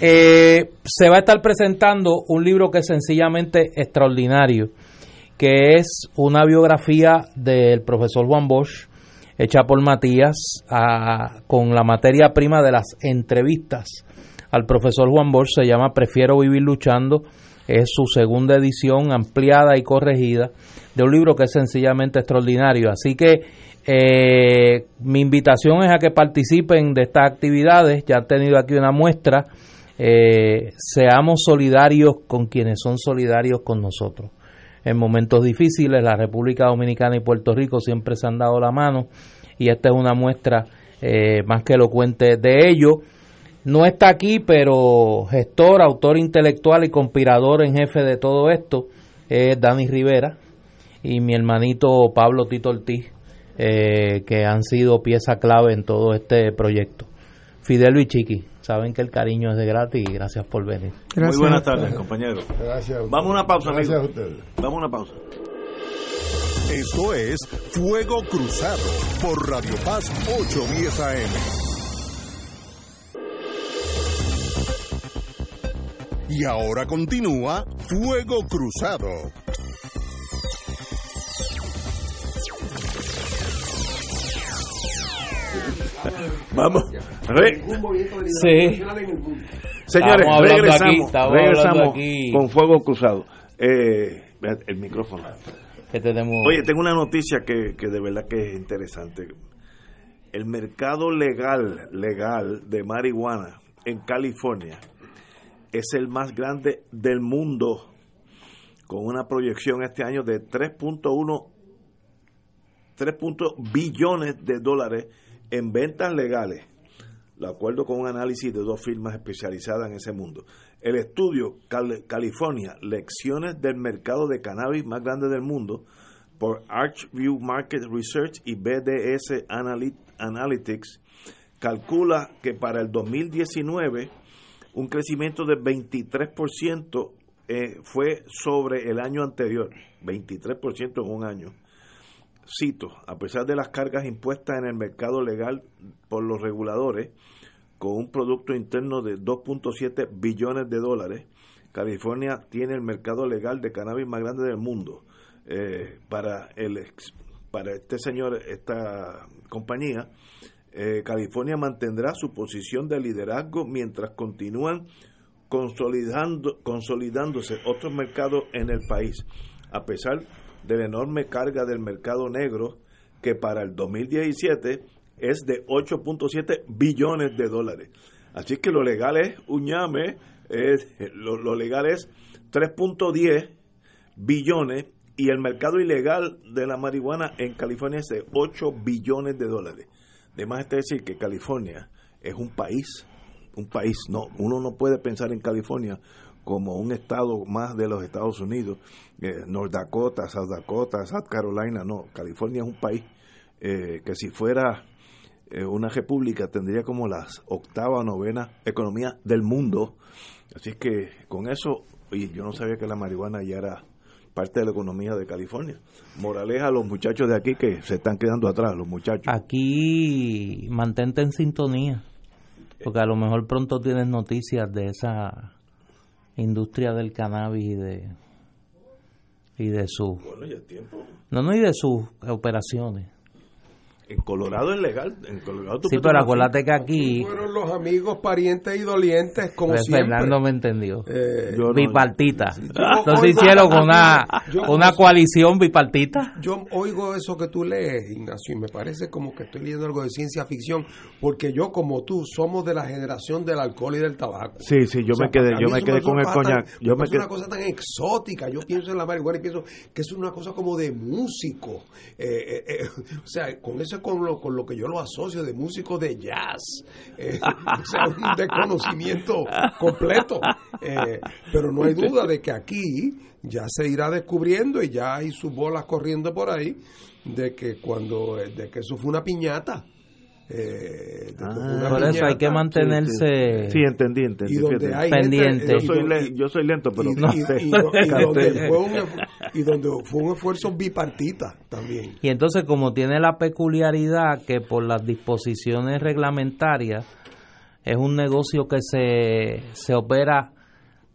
Eh, se va a estar presentando un libro que es sencillamente extraordinario que es una biografía del profesor Juan Bosch, hecha por Matías, con la materia prima de las entrevistas al profesor Juan Bosch, se llama Prefiero vivir luchando, es su segunda edición ampliada y corregida de un libro que es sencillamente extraordinario. Así que eh, mi invitación es a que participen de estas actividades, ya han tenido aquí una muestra, eh, seamos solidarios con quienes son solidarios con nosotros en momentos difíciles. La República Dominicana y Puerto Rico siempre se han dado la mano y esta es una muestra eh, más que elocuente de ello. No está aquí, pero gestor, autor intelectual y conspirador en jefe de todo esto es Dani Rivera y mi hermanito Pablo Tito Ortiz, eh, que han sido pieza clave en todo este proyecto. Fidel y Chiqui, saben que el cariño es de gratis y gracias por venir. Muy buenas tardes, compañeros. Gracias. Vamos a una pausa, Gracias a ustedes. Vamos a una pausa. Esto es Fuego Cruzado por Radio Paz 810 AM. Y ahora continúa Fuego Cruzado. Vamos. sí. Señores, regresamos, regresamos con Fuego Cruzado. Eh, el micrófono. Oye, tengo una noticia que, que de verdad que es interesante. El mercado legal, legal de marihuana en California es el más grande del mundo, con una proyección este año de 3.1 3. billones de dólares en ventas legales, de acuerdo con un análisis de dos firmas especializadas en ese mundo. El estudio California, Lecciones del Mercado de Cannabis más grande del mundo, por Archview Market Research y BDS Analytics, calcula que para el 2019 un crecimiento de 23% eh, fue sobre el año anterior, 23% en un año cito, a pesar de las cargas impuestas en el mercado legal por los reguladores, con un Producto Interno de 2.7 billones de dólares, California tiene el mercado legal de cannabis más grande del mundo. Eh, para, el, para este señor, esta compañía, eh, California mantendrá su posición de liderazgo mientras continúan consolidando, consolidándose otros mercados en el país, a pesar de la enorme carga del mercado negro que para el 2017 es de 8.7 billones de dólares. Así que lo legal es un es, lo, lo legal es 3.10 billones y el mercado ilegal de la marihuana en California es de 8 billones de dólares. Además, está decir que California es un país, un país, no, uno no puede pensar en California como un estado más de los Estados Unidos, eh, North Dakota, South Dakota, South Carolina, no, California es un país eh, que si fuera eh, una república tendría como las octava o novena economía del mundo. Así que con eso, y yo no sabía que la marihuana ya era parte de la economía de California. Moraleja a los muchachos de aquí que se están quedando atrás, los muchachos. Aquí mantente en sintonía, porque a lo mejor pronto tienes noticias de esa industria del cannabis y de y de su bueno, ya tiempo. no no y de sus operaciones en Colorado es legal. En Colorado sí, pero acuérdate que aquí. Fueron los amigos, parientes y dolientes, como pues siempre. Fernando me entendió. Eh, bipartita. Yo Entonces hicieron con una, Yo- una coalición bipartita. Yo oigo eso que tú lees, Ignacio, y me parece como que estoy leyendo algo de ciencia ficción, porque yo como tú somos de la generación del alcohol y del tabaco. Sí, sí, yo O sea, me quedé, yo me quedé con el coñac. tan- Yo me es quedé, una cosa tan exótica. Yo pienso en la marihuana y pienso que es una cosa como de músico. Eh, eh, eh, <laughs> o sea, con eso con lo, con lo que yo lo asocio, de músico de jazz. Eh, <laughs> o sea, un desconocimiento completo. Eh, pero no hay duda de que aquí ya se irá descubriendo y ya hay sus bolas corriendo por ahí de que cuando de que eso fue una piñata. Eh, una Por eso hay que mantenerse. sí, entendí, entendí. y donde fíjate. hay Pendiente. gente- yo, soy yo lento, pero y, no y- sé. y do- y <laughs> donde fue un, esfu- y donde fue un esfuerzo bipartita también. Y entonces como tiene la peculiaridad que por las disposiciones reglamentarias es un negocio que se, se opera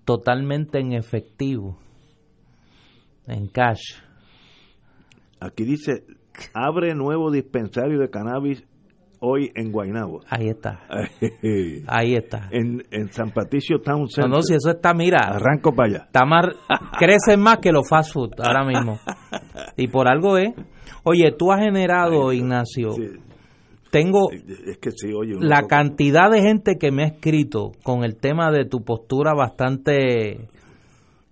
totalmente en efectivo, en cash. Aquí dice, abre nuevo dispensario de cannabis hoy en Guaynabo. Ahí está, <laughs> ahí está. en, en San Patricio Town No, Center. no, si eso está, mira, Arranco para allá. está más, crecen más que los fast food ahora mismo. Y por algo es. Oye, tú has generado, Ignacio, Sí, tengo es que sí, oye. la cantidad de gente que me ha escrito con el tema de tu postura bastante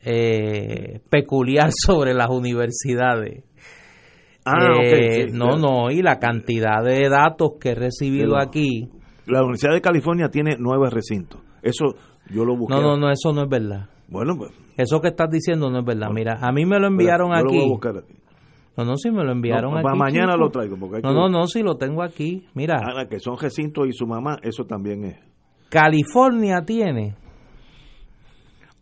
eh, peculiar <laughs> sobre las universidades. Ah, Eh, sí, no, claro. no, y la cantidad de datos que he recibido Pero- aquí. La Universidad de California tiene nueve recintos. Eso yo lo busqué. No, no, no, eso no es verdad. Bueno, pues. Eso que estás diciendo no es verdad. Mira, a mí me lo enviaron yo lo voy a aquí. buscar aquí. No, no, sí me lo enviaron No, aquí. para mañana chico. lo traigo. Porque hay No, que- no, no, sí lo tengo aquí. Mira, Ah, que son recintos y su mamá, eso también es. California tiene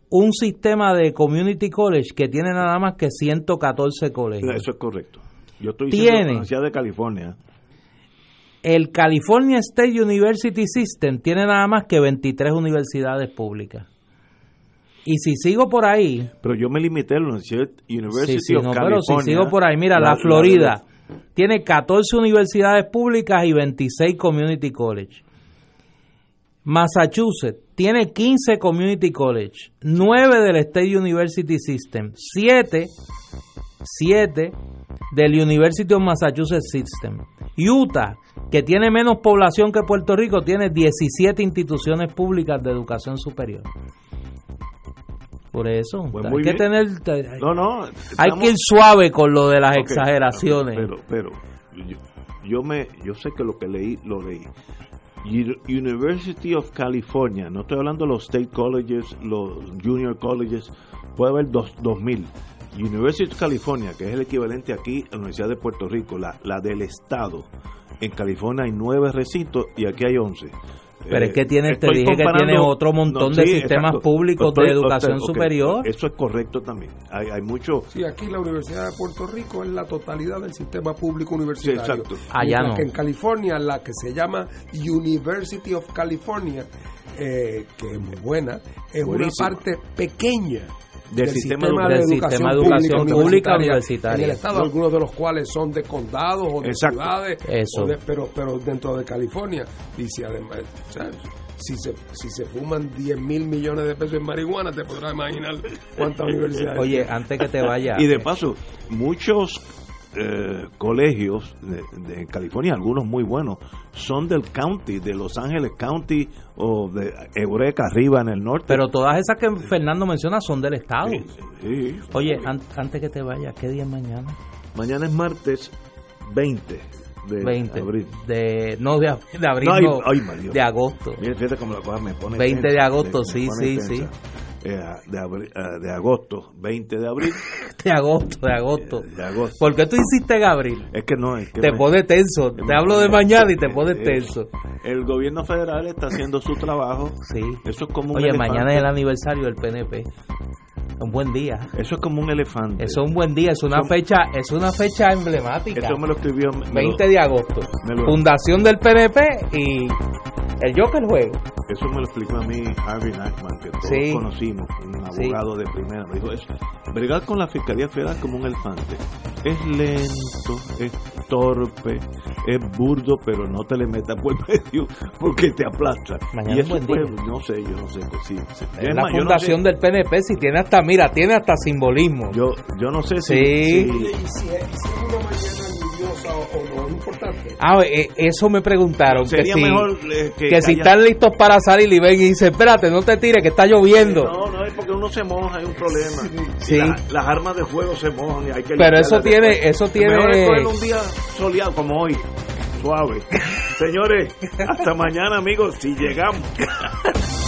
un sistema de community college que tiene nada más que 114 colegios. Eso es correcto. Yo estoy Tiene. la de California. El California State University System tiene nada más que 23 universidades públicas. Y si sigo por ahí, Pero yo me limité a la Universidad University sí, sí, of no, California. pero si sigo por ahí, mira, la, Florida tiene 14 universidades públicas y 26 community college. Massachusetts tiene 15 community college, 9 del State University System, 7 7 del University of Massachusetts System. Utah, que tiene menos población que Puerto Rico, tiene 17 instituciones públicas de educación superior. Por eso, Pues hay que bien. tener No, no. hay que ir suave con lo de las exageraciones. Pero, pero, yo, yo me, yo sé que lo que leí, lo leí. University of California, no estoy hablando de los state colleges, los junior colleges, puede haber dos, 2000. University of California, que es el equivalente aquí a la Universidad de Puerto Rico, la, la del Estado. En California hay nueve recintos y aquí hay once. Pero es que tiene, te estoy dije que comparando- tiene otro montón de sí, sistemas exacto. públicos de educación superior. Eso es correcto también. Hay, hay mucho. Sí, aquí la Universidad de Puerto Rico es la totalidad del sistema público universitario. Sí, exacto. Allá no. que en California, la que se llama University of California, eh, que es muy buena, es una parte pequeña Del sistema edu- de del educación sistema de educación pública pública universitaria en el estado, algunos de los cuales son de condados o de Exacto. ciudades, Eso. o de- pero, pero dentro de California, dice además, o sea, si se, si se fuman 10 mil millones de pesos en marihuana, te podrás imaginar cuántas <laughs> universidades. Oye, antes que te vaya. Y de paso, muchos eh, colegios de, de California, algunos muy buenos, son del county, de Los Ángeles County o de Eureka arriba en el norte. Pero todas esas que Fernando menciona son del Estado. Sí, sí. Oye, an- antes que te vaya, ¿qué día es mañana? mañana es martes 20 de 20. abril. De, no, de, de abril, No, ay, no, ay, Mario. de agosto. Mira, fíjate cómo la cosa me pone 20 de agosto, sí, sí, sí. Eh, de, abri- eh, de agosto, 20 de abril. <laughs> De agosto, de agosto. de agosto. ¿Por qué tú hiciste en abril? Es que no, es que Te me- pone tenso. me Te hablo de mañana y te pone Eh, tenso. El gobierno federal está haciendo su trabajo. Sí. Eso es como un Oye, elefante. mañana es el aniversario del PNP. Un buen día. Eso es como un elefante. Eso es un buen día, es una Eso- fecha, es una fecha emblemática. Eso me lo escribió. me lo- 20 de agosto. lo- Fundación del PNP y el Joker juego. Eso me lo explicó a mí Harvey Nachman, que todos Sí. conocimos, un Sí. abogado de primera. Me dijo, es, bregar con la Fiscalía Federal como un elefante. Es lento, es torpe, es burdo, pero no te le metas por <laughs> medio porque te aplasta. Mañana y es eso buen fue, día. no sé, yo no sé. pues, sí, la no fundación sé- del PNP, si tiene hasta, mira, tiene hasta simbolismo. Yo, yo no sé si, Sí. si- o, o no, es importante. Ah, eh, eso me preguntaron. Que sería si, mejor eh, que, que si están listos para salir y ven y dicen, espérate, no te tires, que está lloviendo. No, no, es porque uno se moja, hay un problema. Sí. La- las armas de fuego se mojan y hay que Pero eso tiene, después. eso tiene... Mejor es un día soleado como hoy, suave. <laughs> Señores, hasta mañana, amigos, si llegamos. <laughs>